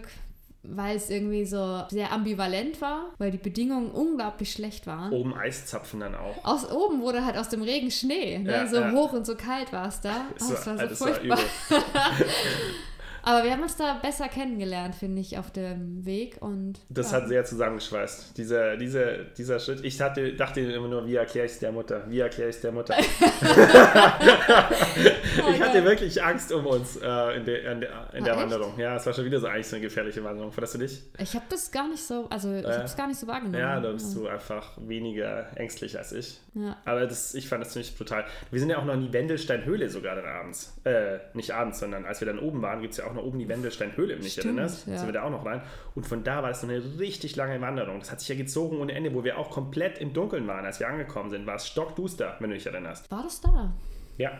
[SPEAKER 3] weil es irgendwie so sehr ambivalent war, weil die Bedingungen unglaublich schlecht waren.
[SPEAKER 4] Oben Eiszapfen dann auch.
[SPEAKER 3] Aus oben wurde halt aus dem Regen Schnee. Ne?
[SPEAKER 4] Ja,
[SPEAKER 3] so
[SPEAKER 4] ja.
[SPEAKER 3] hoch und so kalt war es da. Oh,
[SPEAKER 4] Das
[SPEAKER 3] das war so
[SPEAKER 4] war
[SPEAKER 3] furchtbar.
[SPEAKER 4] übel.
[SPEAKER 3] Aber wir haben uns da besser kennengelernt, finde ich, auf dem Weg. Und
[SPEAKER 4] Das
[SPEAKER 3] ja.
[SPEAKER 4] hat sehr zusammengeschweißt. Dieser, dieser, dieser Schritt. Ich hatte, dachte immer nur, wie erkläre ich es der Mutter? Wie erkläre ich es der Mutter? ich hatte
[SPEAKER 3] geil.
[SPEAKER 4] wirklich Angst um uns äh, in, der, in der, in der
[SPEAKER 3] Ah, echt?
[SPEAKER 4] Wanderung. Ja, es war schon wieder so eigentlich so eine gefährliche Wanderung. Fandest du nicht?
[SPEAKER 3] Ich habe das gar nicht so, also ich habe es gar nicht so wahrgenommen.
[SPEAKER 4] Ja, da bist du einfach weniger ängstlich als ich.
[SPEAKER 3] Ja.
[SPEAKER 4] Aber das, ich fand das ziemlich brutal. Wir sind ja auch noch in die Wendelsteinhöhle sogar dann abends. Äh, nicht abends, sondern als wir dann oben waren, gibt es ja auch noch oben die Wendelsteinhöhle, wenn du dich
[SPEAKER 3] Stimmt,
[SPEAKER 4] erinnerst.
[SPEAKER 3] ja.
[SPEAKER 4] Sind wir da auch noch rein. Und von da war es noch eine richtig lange Wanderung. Das hat sich ja gezogen ohne Ende, wo wir auch komplett im Dunkeln waren, als wir angekommen sind. War es stockduster, wenn du dich erinnerst.
[SPEAKER 3] War das da?
[SPEAKER 4] Ja.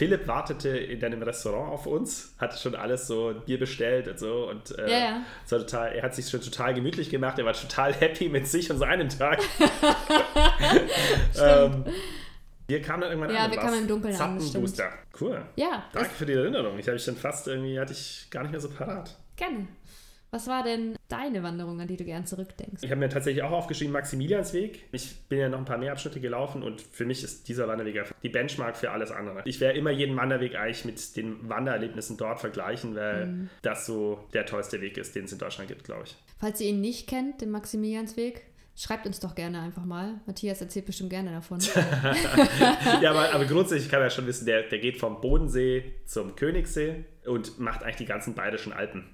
[SPEAKER 4] Philipp wartete in deinem Restaurant auf uns, hatte schon alles so Bier bestellt und so und äh,
[SPEAKER 3] ja.
[SPEAKER 4] es war total, er hat sich schon total gemütlich gemacht, er war total happy mit sich und seinem Tag. ähm, wir kamen dann irgendwann
[SPEAKER 3] Ja,
[SPEAKER 4] an.
[SPEAKER 3] wir
[SPEAKER 4] und
[SPEAKER 3] kamen im Dunkeln an.
[SPEAKER 4] Zappenbooster. Cool.
[SPEAKER 3] Ja,
[SPEAKER 4] Danke für die Erinnerung. Ich habe ich schon fast irgendwie, hatte ich gar nicht mehr so parat.
[SPEAKER 3] gerne. Was war denn deine Wanderung, an die du gern zurückdenkst?
[SPEAKER 4] Ich habe mir tatsächlich auch aufgeschrieben Maximiliansweg. Ich bin ja noch ein paar mehr Abschnitte gelaufen und für mich ist dieser Wanderweg einfach die Benchmark für alles andere. Ich werde immer jeden Wanderweg eigentlich mit den Wandererlebnissen dort vergleichen, weil
[SPEAKER 3] Mhm.
[SPEAKER 4] das so der tollste Weg ist, den es in Deutschland gibt, glaube ich.
[SPEAKER 3] Falls ihr ihn nicht kennt, den Maximiliansweg, schreibt uns doch gerne einfach mal. Matthias erzählt bestimmt gerne davon.
[SPEAKER 4] ja, aber, aber grundsätzlich kann man ja schon wissen, der, der geht vom Bodensee zum Königssee und macht eigentlich die ganzen bayerischen Alpen.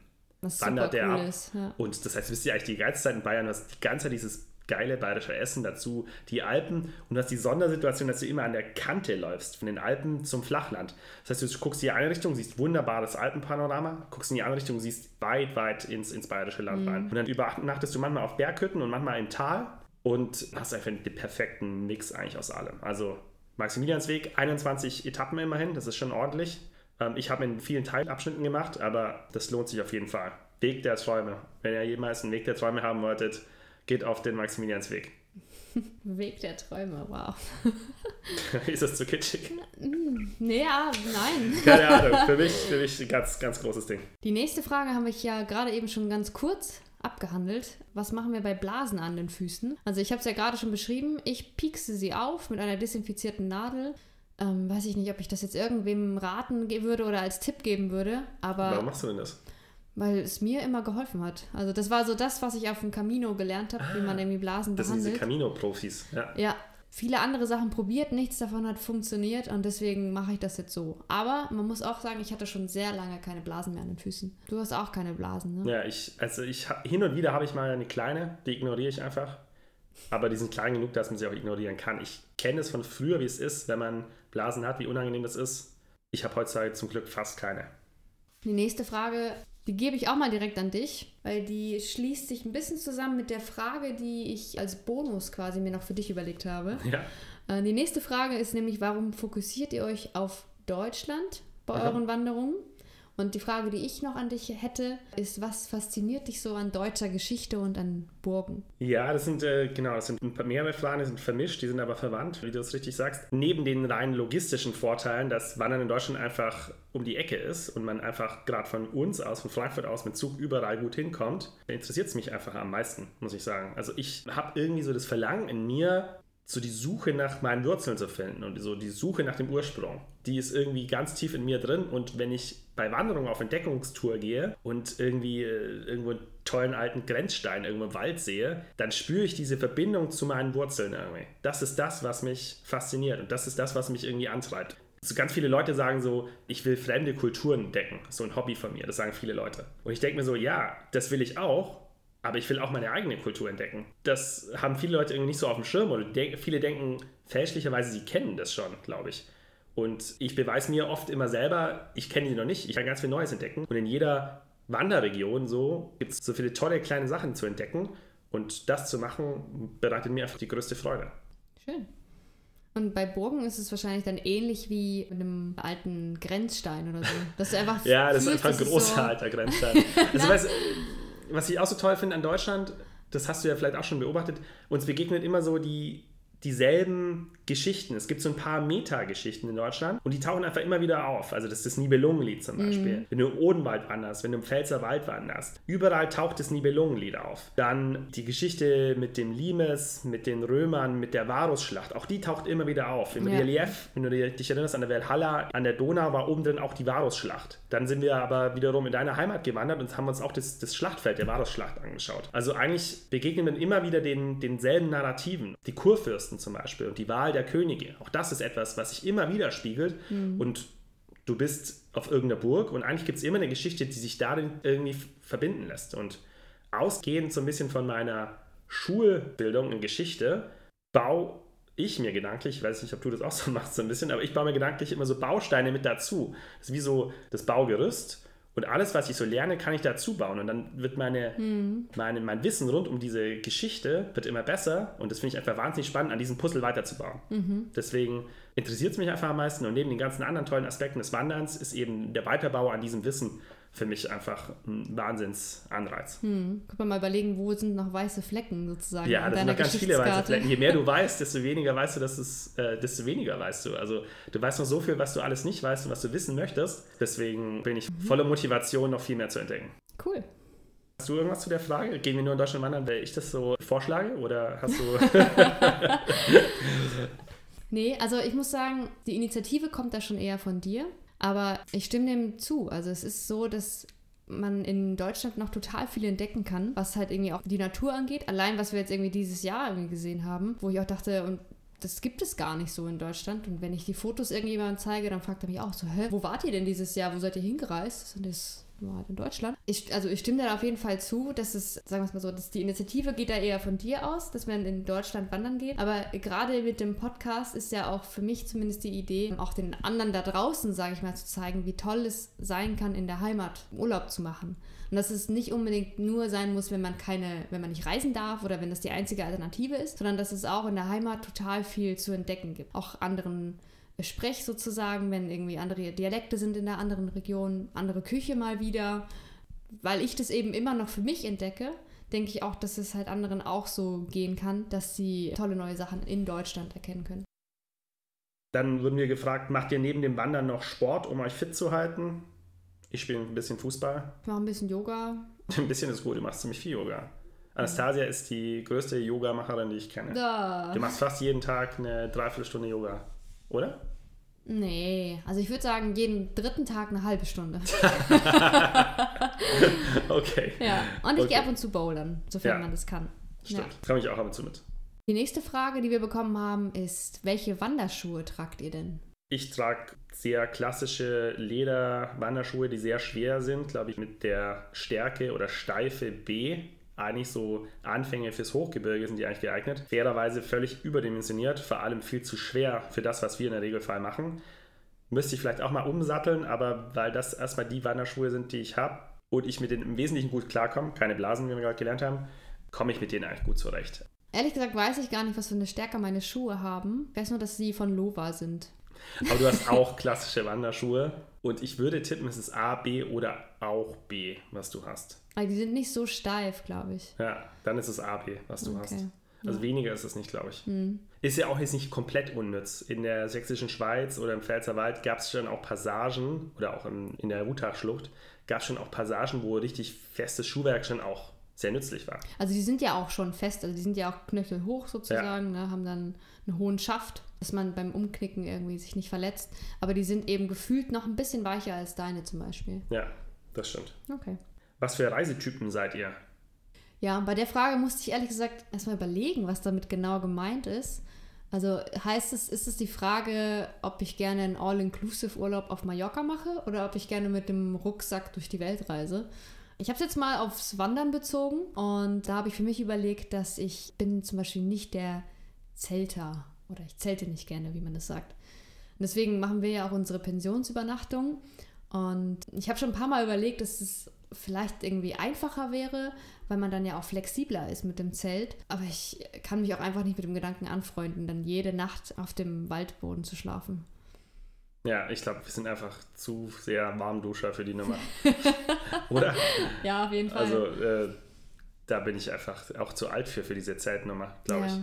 [SPEAKER 3] Was
[SPEAKER 4] wandert der
[SPEAKER 3] cool
[SPEAKER 4] ab.
[SPEAKER 3] ist. Ja.
[SPEAKER 4] Und das heißt, bist ja eigentlich die ganze Zeit in Bayern, hast die ganze Zeit dieses geile bayerische Essen dazu, die Alpen und du hast die Sondersituation, dass du immer an der Kante läufst, von den Alpen zum Flachland. Das heißt, du guckst in die eine Richtung, siehst wunderbares Alpenpanorama, guckst in die andere Richtung, siehst weit, weit ins, ins bayerische Land rein. Und dann übernachtest du manchmal auf Berghütten und manchmal im Tal und hast einfach den perfekten Mix eigentlich aus allem. Also Maximiliansweg, 21 Etappen immerhin, das ist schon ordentlich. Ähm, Ich habe in vielen Teilabschnitten gemacht, aber das lohnt sich auf jeden Fall. Weg der Träume. Wenn ihr jemals einen Weg der Träume haben wolltet, geht auf den Maximiliansweg.
[SPEAKER 3] Weg der Träume, wow.
[SPEAKER 4] Ist das zu kitschig?
[SPEAKER 3] Nee, ja, nein.
[SPEAKER 4] Keine Ahnung. Für mich, für mich ein ganz, ganz großes Ding.
[SPEAKER 3] Die nächste Frage habe ich ja gerade eben schon ganz kurz abgehandelt. Was machen wir bei Blasen an den Füßen? Also ich habe es ja gerade schon beschrieben. Ich piekse sie auf mit einer desinfizierten Nadel. Ähm, weiß ich nicht, ob ich das jetzt irgendwem raten würde oder als Tipp geben würde. Aber
[SPEAKER 4] Warum machst du denn das?
[SPEAKER 3] Weil es mir immer geholfen hat. Also das war so das, was ich auf dem Camino gelernt habe, wie man irgendwie Blasen
[SPEAKER 4] Das sind
[SPEAKER 3] behandelt.
[SPEAKER 4] diese Camino-Profis. Ja.
[SPEAKER 3] Ja, viele andere Sachen probiert, nichts davon hat funktioniert und deswegen mache ich das jetzt so. Aber man muss auch sagen, ich hatte schon sehr lange keine Blasen mehr an den Füßen. Du hast auch keine Blasen, ne?
[SPEAKER 4] Ja, ich, also ich hin und wieder habe ich mal eine kleine, die ignoriere ich einfach. Aber die sind klein genug, dass man sie auch ignorieren kann. Ich kenne es von früher, wie es ist, wenn man Blasen hat, wie unangenehm das ist. Ich habe heutzutage zum Glück fast keine.
[SPEAKER 3] Die nächste Frage, die gebe ich auch mal direkt an dich, weil die schließt sich ein bisschen zusammen mit der Frage, die ich als Bonus quasi mir noch für dich überlegt habe.
[SPEAKER 4] Ja.
[SPEAKER 3] Äh, Die nächste Frage ist nämlich, warum fokussiert ihr euch auf Deutschland bei
[SPEAKER 4] Aha.
[SPEAKER 3] euren Wanderungen? Und die Frage, die ich noch an dich hätte, ist, was fasziniert dich so an deutscher Geschichte und an Burgen?
[SPEAKER 4] Ja, das sind, äh, genau, das sind mehrere Fragen, die sind vermischt, die sind aber verwandt, wie du es richtig sagst. Neben den rein logistischen Vorteilen, dass Wandern in Deutschland einfach um die Ecke ist und man einfach gerade von uns aus, von Frankfurt aus mit Zug überall gut hinkommt, interessiert es mich einfach am meisten, muss ich sagen. Also ich habe irgendwie so das Verlangen in mir, so die Suche nach meinen Wurzeln zu finden und so die Suche nach dem Ursprung. Die ist irgendwie ganz tief in mir drin und wenn ich bei Wanderungen auf Entdeckungstour gehe und irgendwie äh, irgendwo einen tollen alten Grenzstein irgendwo im Wald sehe, dann spüre ich diese Verbindung zu meinen Wurzeln irgendwie. Das ist das, was mich fasziniert und das ist das, was mich irgendwie antreibt. So ganz viele Leute sagen so, ich will fremde Kulturen entdecken. So ein Hobby von mir, das sagen viele Leute. Und ich denke mir so, ja, das will ich auch, aber ich will auch meine eigene Kultur entdecken. Das haben viele Leute irgendwie nicht so auf dem Schirm oder denk, viele denken fälschlicherweise, sie kennen das schon, glaube ich. Und ich beweise mir oft immer selber, ich kenne die noch nicht, ich kann ganz viel Neues entdecken. Und in jeder Wanderregion so gibt es so viele tolle kleine Sachen zu entdecken. Und das zu machen, bereitet mir einfach die größte Freude.
[SPEAKER 3] Schön. Und bei Burgen ist es wahrscheinlich dann ähnlich wie mit einem alten Grenzstein oder so. Dass du einfach
[SPEAKER 4] Ja, das ist einfach ein großer
[SPEAKER 3] so,
[SPEAKER 4] alter Grenzstein. Also, weißt, was ich auch so toll finde an Deutschland, das hast du ja vielleicht auch schon beobachtet, uns begegnet immer so die, dieselben Geschichten. Es gibt so ein paar Meta-Geschichten in Deutschland und die tauchen einfach immer wieder auf. Also das ist das Nibelungenlied zum Beispiel. Wenn du im Odenwald wanderst, wenn du im Pfälzer Wald wanderst, überall taucht das Nibelungenlied auf. Dann die Geschichte mit dem Limes, mit den Römern, mit der Varusschlacht, auch die taucht immer wieder auf. Im
[SPEAKER 3] Ja.
[SPEAKER 4] Relief, wenn du dich erinnerst an der Valhalla, an der Donau war oben drin auch die Varusschlacht. Dann sind wir aber wiederum in deine Heimat gewandert und haben uns auch das, das Schlachtfeld der Varusschlacht angeschaut. Also eigentlich begegnen wir immer wieder den, denselben Narrativen. Die Kurfürsten zum Beispiel und die Wahl der Könige. Auch das ist etwas, was sich immer wieder spiegelt und du bist auf irgendeiner Burg und eigentlich gibt es immer eine Geschichte, die sich darin irgendwie verbinden lässt. Und ausgehend so ein bisschen von meiner Schulbildung in Geschichte, baue ich mir gedanklich, ich weiß nicht, ob du das auch so machst, so ein bisschen, aber ich baue mir gedanklich immer so Bausteine mit dazu. Das ist wie so das Baugerüst. Und alles, was ich so lerne, kann ich dazu bauen. Und dann wird meine, meine, mein Wissen rund um diese Geschichte wird immer besser. Und das finde ich einfach wahnsinnig spannend, an diesem Puzzle weiterzubauen. Deswegen interessiert es mich einfach am meisten. Und neben den ganzen anderen tollen Aspekten des Wanderns ist eben der Weiterbau an diesem Wissen für mich einfach ein Wahnsinnsanreiz.
[SPEAKER 3] Hm, Guck mal, mal überlegen, wo sind noch weiße Flecken sozusagen
[SPEAKER 4] Ja, das sind noch ganz viele weiße. Flecken. Je mehr du weißt, desto weniger weißt du, dass es, äh, desto weniger weißt du. Also du weißt noch so viel, was du alles nicht weißt und was du wissen möchtest. Deswegen bin ich voller Motivation, noch viel mehr zu entdecken.
[SPEAKER 3] Cool.
[SPEAKER 4] Hast du irgendwas zu der Frage? Gehen wir nur in Deutschland wandern, weil ich das so vorschlage? Oder hast du.
[SPEAKER 3] Nee, also ich muss sagen, die Initiative kommt da schon eher von dir, aber ich stimme dem zu. Also es ist so, dass man in Deutschland noch total viel entdecken kann, was halt irgendwie auch die Natur angeht. Allein, was wir jetzt irgendwie dieses Jahr irgendwie gesehen haben, wo ich auch dachte, und das gibt es gar nicht so in Deutschland. Und wenn ich die Fotos irgendjemandem zeige, dann fragt er mich auch so, hä, wo wart ihr denn dieses Jahr? Wo seid ihr hingereist? Und das war in Deutschland. Ich, also ich stimme da auf jeden Fall zu, dass es, sagen wir es mal so, dass die Initiative geht da eher von dir aus, dass man in Deutschland wandern geht. Aber gerade mit dem Podcast ist ja auch für mich zumindest die Idee, auch den anderen da draußen, sage ich mal, zu zeigen, wie toll es sein kann, in der Heimat Urlaub zu machen. Und dass es nicht unbedingt nur sein muss, wenn man keine, wenn man nicht reisen darf oder wenn das die einzige Alternative ist, sondern dass es auch in der Heimat total viel zu entdecken gibt. Auch anderen Sprech sozusagen, wenn irgendwie andere Dialekte sind in der anderen Region, andere Küche mal wieder. Weil ich das eben immer noch für mich entdecke, denke ich auch, dass es halt anderen auch so gehen kann, dass sie tolle neue Sachen in Deutschland erkennen können.
[SPEAKER 4] Dann wurden wir gefragt, macht ihr neben dem Wandern noch Sport, um euch fit zu halten? Ich spiele ein bisschen Fußball.
[SPEAKER 3] Ich mache ein bisschen Yoga.
[SPEAKER 4] Ein bisschen ist gut, du machst ziemlich viel Yoga. Anastasia ist die größte Yogamacherin, die ich kenne.
[SPEAKER 3] Da.
[SPEAKER 4] Du machst fast jeden Tag eine Dreiviertelstunde Yoga, oder?
[SPEAKER 3] Nee, also ich würde sagen, jeden dritten Tag eine halbe Stunde.
[SPEAKER 4] okay.
[SPEAKER 3] Ja, und ich
[SPEAKER 4] Okay.
[SPEAKER 3] gehe ab und zu bouldern, sofern
[SPEAKER 4] Ja.
[SPEAKER 3] man das kann.
[SPEAKER 4] Stimmt.
[SPEAKER 3] Ja.
[SPEAKER 4] Komme ich auch ab und zu mit.
[SPEAKER 3] Die nächste Frage, die wir bekommen haben, ist, welche Wanderschuhe tragt ihr denn?
[SPEAKER 4] Ich trage sehr klassische Lederwanderschuhe, die sehr schwer sind, glaube ich, mit der Stärke oder Steife B. Eigentlich so Anfänge fürs Hochgebirge sind die eigentlich geeignet. Fairerweise völlig überdimensioniert, vor allem viel zu schwer für das, was wir in der Regelfall machen. Müsste ich vielleicht auch mal umsatteln, aber weil das erstmal die Wanderschuhe sind, die ich habe und ich mit denen im Wesentlichen gut klarkomme, keine Blasen, wie wir gerade gelernt haben, komme ich mit denen eigentlich gut zurecht.
[SPEAKER 3] Ehrlich gesagt weiß ich gar nicht, was für eine Stärke meine Schuhe haben. Ich weiß nur, dass sie von Lova sind.
[SPEAKER 4] Aber du hast auch klassische Wanderschuhe. Und ich würde tippen, es ist A, B oder auch B, was du hast.
[SPEAKER 3] Aber die sind nicht so steif, glaube ich.
[SPEAKER 4] Ja, dann ist es A, B, was du
[SPEAKER 3] Okay.
[SPEAKER 4] hast. Also weniger ist es nicht, glaube ich.
[SPEAKER 3] Hm.
[SPEAKER 4] Ist ja auch jetzt nicht komplett unnütz. In der sächsischen Schweiz oder im Pfälzerwald gab es schon auch Passagen, oder auch in, in der Wutachschlucht, gab es schon auch Passagen, wo richtig festes Schuhwerk schon auch sehr nützlich war.
[SPEAKER 3] Also die sind ja auch schon fest, also die sind ja auch knöchelhoch sozusagen, ne, haben dann einen hohen Schaft, dass man beim Umknicken irgendwie sich nicht verletzt. Aber die sind eben gefühlt noch ein bisschen weicher als deine zum Beispiel.
[SPEAKER 4] Ja, das stimmt.
[SPEAKER 3] Okay.
[SPEAKER 4] Was für Reisetypen seid ihr?
[SPEAKER 3] Ja, bei der Frage musste ich ehrlich gesagt erstmal überlegen, was damit genau gemeint ist. Also heißt es, ist es die Frage, ob ich gerne einen All-Inclusive-Urlaub auf Mallorca mache oder ob ich gerne mit dem Rucksack durch die Welt reise? Ich habe es jetzt mal aufs Wandern bezogen und da habe ich für mich überlegt, dass ich bin zum Beispiel nicht der Zelter oder ich zelte nicht gerne, wie man das sagt. Und deswegen machen wir ja auch unsere Pensionsübernachtung und ich habe schon ein paar Mal überlegt, dass es vielleicht irgendwie einfacher wäre, weil man dann ja auch flexibler ist mit dem Zelt. Aber ich kann mich auch einfach nicht mit dem Gedanken anfreunden, dann jede Nacht auf dem Waldboden zu schlafen.
[SPEAKER 4] Ja, ich glaube, wir sind einfach zu sehr Warmduscher für die Nummer. Oder?
[SPEAKER 3] Ja, auf jeden Fall.
[SPEAKER 4] Also, äh, da bin ich einfach auch zu alt für, für diese Zeltnummer, glaube
[SPEAKER 3] ja.
[SPEAKER 4] ich.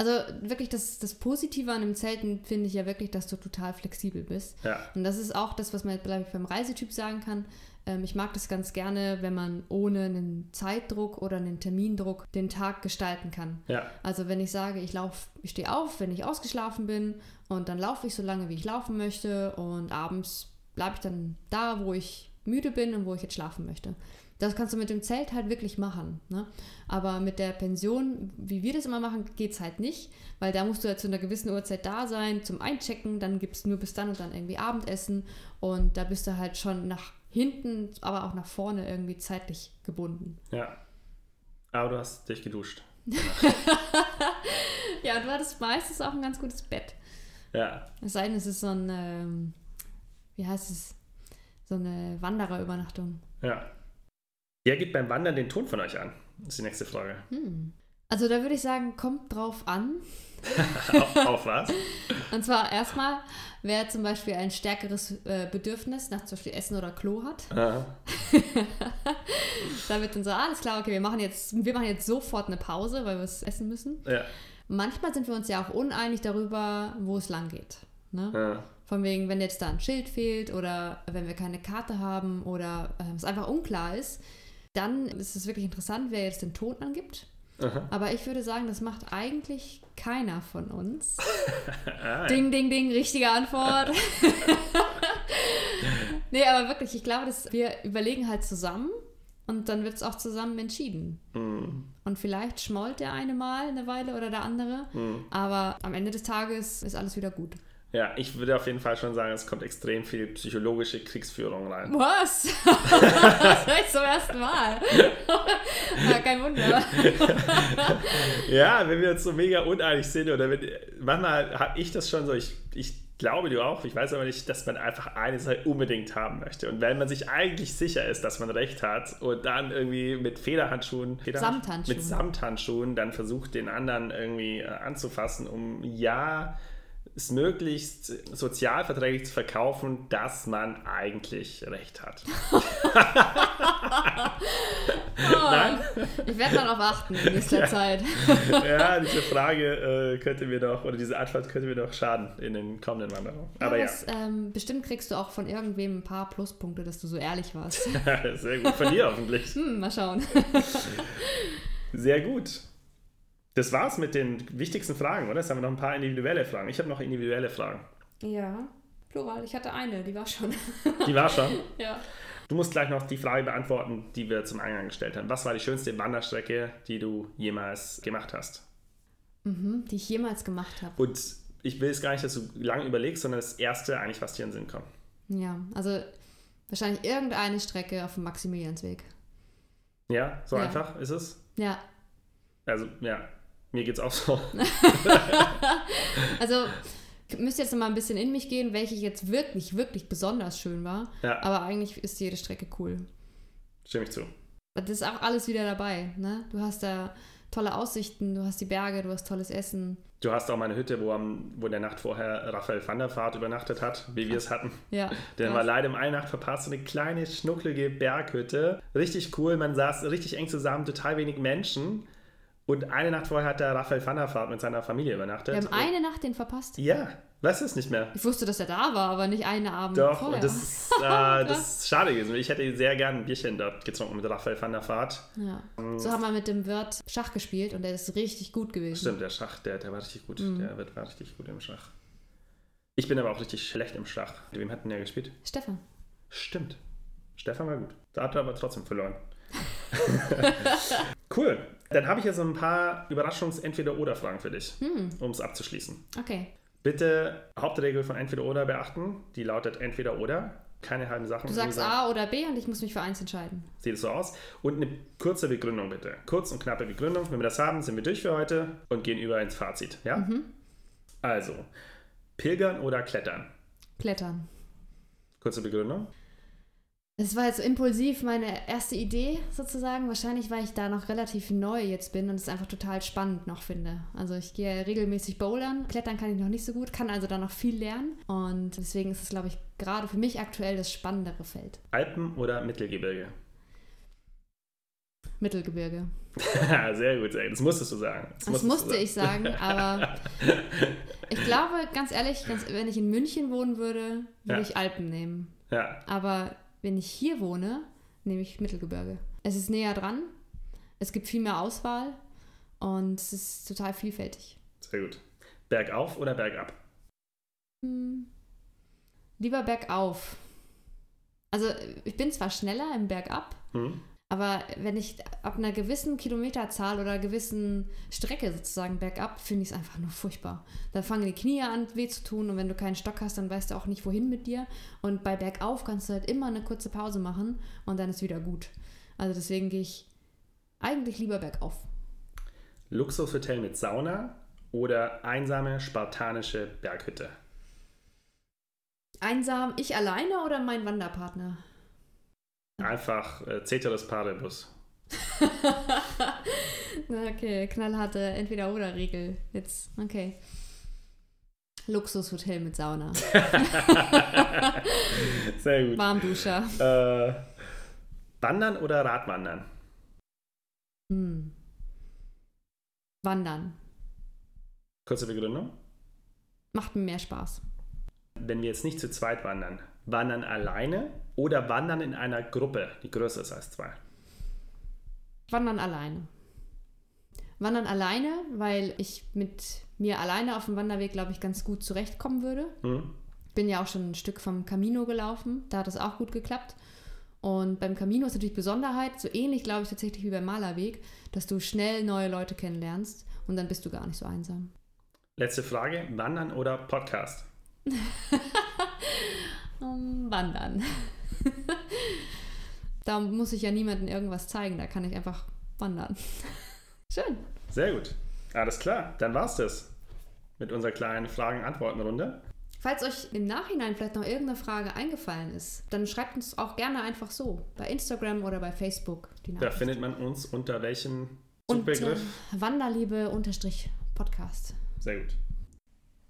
[SPEAKER 3] Also wirklich das, das Positive an dem Zelten finde ich ja wirklich, dass du total flexibel bist.
[SPEAKER 4] Ja,
[SPEAKER 3] Und das ist auch das, was man glaub ich, beim Reisetyp sagen kann. Ähm, ich mag das ganz gerne, wenn man ohne einen Zeitdruck oder einen Termindruck den Tag gestalten kann.
[SPEAKER 4] ja,
[SPEAKER 3] Also wenn ich sage, ich laufe, ich stehe auf, wenn ich ausgeschlafen bin und dann laufe ich so lange, wie ich laufen möchte und abends bleibe ich dann da, wo ich müde bin und wo ich jetzt schlafen möchte. Das kannst du mit dem Zelt halt wirklich machen. Ne? Aber mit der Pension, wie wir das immer machen, geht es halt nicht, weil da musst du halt zu einer gewissen Uhrzeit da sein zum Einchecken, dann gibt es nur bis dann und dann irgendwie Abendessen und da bist du halt schon nach hinten, aber auch nach vorne irgendwie zeitlich gebunden.
[SPEAKER 4] ja. Aber du hast dich geduscht.
[SPEAKER 3] Ja, und du hattest meistens auch ein ganz gutes Bett.
[SPEAKER 4] Ja,
[SPEAKER 3] Es sei denn, es ist so ein, ähm, wie heißt es, so eine Wandererübernachtung.
[SPEAKER 4] ja. Wer gibt beim Wandern den Ton von euch an? Das ist die nächste Frage.
[SPEAKER 3] Hm. Also da würde ich sagen, kommt drauf an.
[SPEAKER 4] auf, auf was?
[SPEAKER 3] Und zwar erstmal, wer zum Beispiel ein stärkeres äh, Bedürfnis nach zum Beispiel Essen oder Klo hat,
[SPEAKER 4] Ah,
[SPEAKER 3] da wird dann so, alles klar, okay, wir machen jetzt, wir machen jetzt sofort eine Pause, weil wir es essen müssen.
[SPEAKER 4] ja,
[SPEAKER 3] Manchmal sind wir uns ja auch uneinig darüber, wo es lang geht. Ne?
[SPEAKER 4] ja,
[SPEAKER 3] Von wegen, wenn jetzt da ein Schild fehlt oder wenn wir keine Karte haben oder äh, es einfach unklar ist, dann ist es wirklich interessant, wer jetzt den Ton angibt.
[SPEAKER 4] Aha.
[SPEAKER 3] Aber ich würde sagen, das macht eigentlich keiner von uns.
[SPEAKER 4] Ah,
[SPEAKER 3] Ding, ding, ding, richtige Antwort. nee, aber wirklich, ich glaube, dass wir überlegen halt zusammen und dann wird es auch zusammen entschieden.
[SPEAKER 4] hm,
[SPEAKER 3] Und vielleicht schmollt der eine mal eine Weile oder der andere,
[SPEAKER 4] hm.
[SPEAKER 3] aber am Ende des Tages ist alles wieder gut.
[SPEAKER 4] Ja, ich würde auf jeden Fall schon sagen, es kommt extrem viel psychologische Kriegsführung rein.
[SPEAKER 3] Was? das höre ich zum ersten Mal. ja, kein Wunder.
[SPEAKER 4] Ja, wenn wir uns so mega uneinig sind oder wenn, manchmal habe ich das schon so, ich, ich glaube du auch, ich weiß aber nicht, dass man einfach eine Sache unbedingt haben möchte. Und wenn man sich eigentlich sicher ist, dass man recht hat und dann irgendwie mit Federhandschuhen, Federhand-
[SPEAKER 3] Samthandschuhen.
[SPEAKER 4] mit Samthandschuhen dann versucht, den anderen irgendwie äh, anzufassen, um ja es möglichst sozialverträglich zu verkaufen, dass man eigentlich recht hat. Nein?
[SPEAKER 3] Ich werde darauf achten in nächster Zeit.
[SPEAKER 4] ja, diese Frage äh, könnte mir doch, oder diese Antwort könnte mir doch schaden in den kommenden Wanderungen. Aber
[SPEAKER 3] ja,
[SPEAKER 4] ja,
[SPEAKER 3] was, ähm, bestimmt kriegst du auch von irgendwem ein paar Pluspunkte, dass du so ehrlich warst.
[SPEAKER 4] sehr gut. Von dir hoffentlich.
[SPEAKER 3] Hm, mal schauen.
[SPEAKER 4] Sehr gut. Das war's mit den wichtigsten Fragen, oder? Jetzt haben wir noch ein paar individuelle Fragen. Ich habe noch individuelle Fragen.
[SPEAKER 3] Ja. Plural. Ich hatte eine, die war schon.
[SPEAKER 4] Die war schon.
[SPEAKER 3] ja.
[SPEAKER 4] Du musst gleich noch die Frage beantworten, die wir zum Eingang gestellt haben. Was war die schönste Wanderstrecke, die du jemals gemacht hast?
[SPEAKER 3] Mhm, die ich jemals gemacht habe.
[SPEAKER 4] Und ich will es gar nicht, dass du lange überlegst, sondern das erste eigentlich, was dir in den Sinn kommt.
[SPEAKER 3] Ja, also wahrscheinlich irgendeine Strecke auf dem Maximiliansweg.
[SPEAKER 4] Ja, so
[SPEAKER 3] Ja.
[SPEAKER 4] einfach ist es.
[SPEAKER 3] Ja,
[SPEAKER 4] Also, ja, mir geht's auch so.
[SPEAKER 3] also ich müsste jetzt noch mal ein bisschen in mich gehen, welche jetzt wirklich, wirklich besonders schön war.
[SPEAKER 4] Ja,
[SPEAKER 3] Aber eigentlich ist jede Strecke cool.
[SPEAKER 4] stimme ich zu.
[SPEAKER 3] Das ist auch alles wieder dabei. Ne? Du hast da tolle Aussichten, du hast die Berge, du hast tolles Essen.
[SPEAKER 4] Du hast auch meine Hütte, wo, am, wo in der Nacht vorher Raphael van der Vaart übernachtet hat, wie wir es hatten.
[SPEAKER 3] Ja,
[SPEAKER 4] Der war leider im Nacht verpasst, so eine kleine, schnucklige Berghütte. Richtig cool, man saß richtig eng zusammen, total wenig Menschen. Und eine Nacht vorher hat der Raphael van der Vaart mit seiner Familie übernachtet.
[SPEAKER 3] Wir haben eine Nacht den verpasst.
[SPEAKER 4] Ja, weißt du es nicht mehr?
[SPEAKER 3] Ich wusste, dass er da war, aber nicht eine Abend
[SPEAKER 4] Doch,
[SPEAKER 3] vorher.
[SPEAKER 4] und das ist, äh, das ist schade gewesen. Ich hätte sehr gern ein Bierchen dort getrunken mit Raphael van der Vaart.
[SPEAKER 3] ja. So haben wir mit dem Wirt Schach gespielt und der ist richtig gut gewesen.
[SPEAKER 4] Stimmt, der Schach, der, der war richtig gut.
[SPEAKER 3] Mhm.
[SPEAKER 4] Der wird, war richtig gut im Schach. Ich bin aber auch richtig schlecht im Schach. Mit wem hat denn der gespielt?
[SPEAKER 3] Stefan.
[SPEAKER 4] Stimmt. Stefan war gut. Da hat er aber trotzdem verloren. cool. Dann habe ich jetzt so ein paar Überraschungs-Entweder-Oder-Fragen für dich,
[SPEAKER 3] Hm,
[SPEAKER 4] um es abzuschließen.
[SPEAKER 3] okay.
[SPEAKER 4] Bitte Hauptregel von Entweder-Oder beachten. Die lautet Entweder-Oder. Keine halben Sachen.
[SPEAKER 3] Du sagst A oder B und ich muss mich für eins entscheiden.
[SPEAKER 4] Sieht es so aus. Und eine kurze Begründung bitte. Kurz und knappe Begründung. Wenn wir das haben, sind wir durch für heute und gehen über ins Fazit. Ja?
[SPEAKER 3] Mhm.
[SPEAKER 4] Also, pilgern oder klettern?
[SPEAKER 3] Klettern.
[SPEAKER 4] Kurze Begründung.
[SPEAKER 3] Es war jetzt impulsiv meine erste Idee sozusagen. Wahrscheinlich, weil ich da noch relativ neu jetzt bin und es einfach total spannend noch finde. Also ich gehe regelmäßig bouldern. Klettern kann ich noch nicht so gut, kann also da noch viel lernen. Und deswegen ist es, glaube ich, gerade für mich aktuell das spannendere Feld.
[SPEAKER 4] Alpen oder Mittelgebirge?
[SPEAKER 3] Mittelgebirge.
[SPEAKER 4] sehr gut, gut. Das musstest du sagen.
[SPEAKER 3] Das
[SPEAKER 4] du
[SPEAKER 3] musste ich sagen, aber ich glaube, ganz ehrlich, ganz, wenn ich in München wohnen würde, würde
[SPEAKER 4] Ja.
[SPEAKER 3] ich Alpen nehmen.
[SPEAKER 4] Ja,
[SPEAKER 3] Aber wenn ich hier wohne, nehme ich Mittelgebirge. Es ist näher dran, es gibt viel mehr Auswahl und es ist total vielfältig.
[SPEAKER 4] sehr gut. Bergauf oder bergab?
[SPEAKER 3] Hm. Lieber bergauf. Also ich bin zwar schneller im Bergab,
[SPEAKER 4] Hm?
[SPEAKER 3] Aber wenn ich ab einer gewissen Kilometerzahl oder gewissen Strecke sozusagen bergab, finde ich es einfach nur furchtbar. Da fangen die Knie an weh zu tun und wenn du keinen Stock hast, dann weißt du auch nicht, wohin mit dir. Und bei bergauf kannst du halt immer eine kurze Pause machen und dann ist wieder gut. Also deswegen gehe ich eigentlich lieber bergauf.
[SPEAKER 4] Luxushotel mit Sauna oder einsame spartanische Berghütte?
[SPEAKER 3] Einsam, ich alleine oder mein Wanderpartner?
[SPEAKER 4] Einfach äh, Ceteris Paribus.
[SPEAKER 3] Okay, knallharte Entweder-Oder-Regel. Jetzt, okay. Luxushotel mit Sauna.
[SPEAKER 4] sehr gut.
[SPEAKER 3] Warmduscher.
[SPEAKER 4] Äh, Wandern oder Radwandern?
[SPEAKER 3] Hm. Wandern.
[SPEAKER 4] Kurze Begründung.
[SPEAKER 3] Macht mir mehr Spaß.
[SPEAKER 4] Wenn wir jetzt nicht zu zweit wandern, wandern alleine oder wandern in einer Gruppe, die größer ist als zwei?
[SPEAKER 3] Wandern alleine. Wandern alleine, weil ich mit mir alleine auf dem Wanderweg, glaube ich, ganz gut zurechtkommen würde.
[SPEAKER 4] Hm?
[SPEAKER 3] Bin ja auch schon ein Stück vom Camino gelaufen. Da hat es auch gut geklappt. Und beim Camino ist natürlich Besonderheit, so ähnlich, glaube ich, tatsächlich wie beim Malerweg, dass du schnell neue Leute kennenlernst und dann bist du gar nicht so einsam.
[SPEAKER 4] Letzte Frage: Wandern oder Podcast?
[SPEAKER 3] Um, wandern. da muss ich ja niemandem irgendwas zeigen, da kann ich einfach wandern. Schön.
[SPEAKER 4] Sehr gut. Alles klar, dann war's das mit unserer kleinen Fragen-Antworten-Runde.
[SPEAKER 3] Falls euch im Nachhinein vielleicht noch irgendeine Frage eingefallen ist, dann schreibt uns auch gerne einfach so. Bei Instagram oder bei Facebook. Die
[SPEAKER 4] Da findet man uns unter welchem Suchbegriff?
[SPEAKER 3] Wanderliebe-Podcast.
[SPEAKER 4] Sehr gut.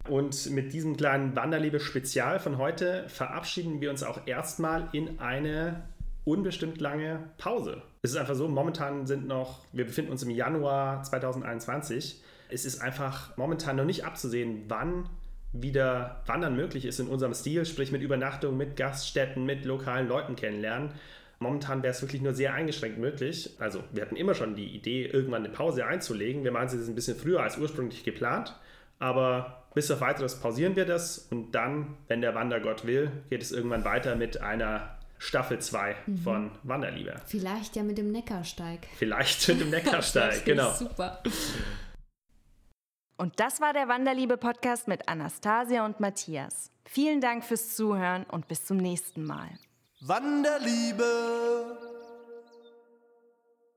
[SPEAKER 4] Und mit diesem kleinen Wanderliebe-Spezial von heute verabschieden wir uns auch erstmal in eine unbestimmt lange Pause. Es ist einfach so, momentan sind noch, wir befinden uns im Januar 2021. Es ist einfach momentan noch nicht abzusehen, wann wieder Wandern möglich ist in unserem Stil, sprich mit Übernachtung, mit Gaststätten, mit lokalen Leuten kennenlernen. Momentan wäre es wirklich nur sehr eingeschränkt möglich. Also wir hatten immer schon die Idee, irgendwann eine Pause einzulegen. Wir meinen, es ist ein bisschen früher als ursprünglich geplant. Aber bis auf weiteres pausieren wir das und dann, wenn der Wandergott will, geht es irgendwann weiter mit einer Staffel 2 mhm. von Wanderliebe.
[SPEAKER 3] Vielleicht ja mit dem Neckarsteig.
[SPEAKER 4] Vielleicht mit dem Neckarsteig, genau.
[SPEAKER 3] Super.
[SPEAKER 1] Und das war der Wanderliebe-Podcast mit Anastasia und Matthias. Vielen Dank fürs Zuhören und bis zum nächsten Mal.
[SPEAKER 5] Wanderliebe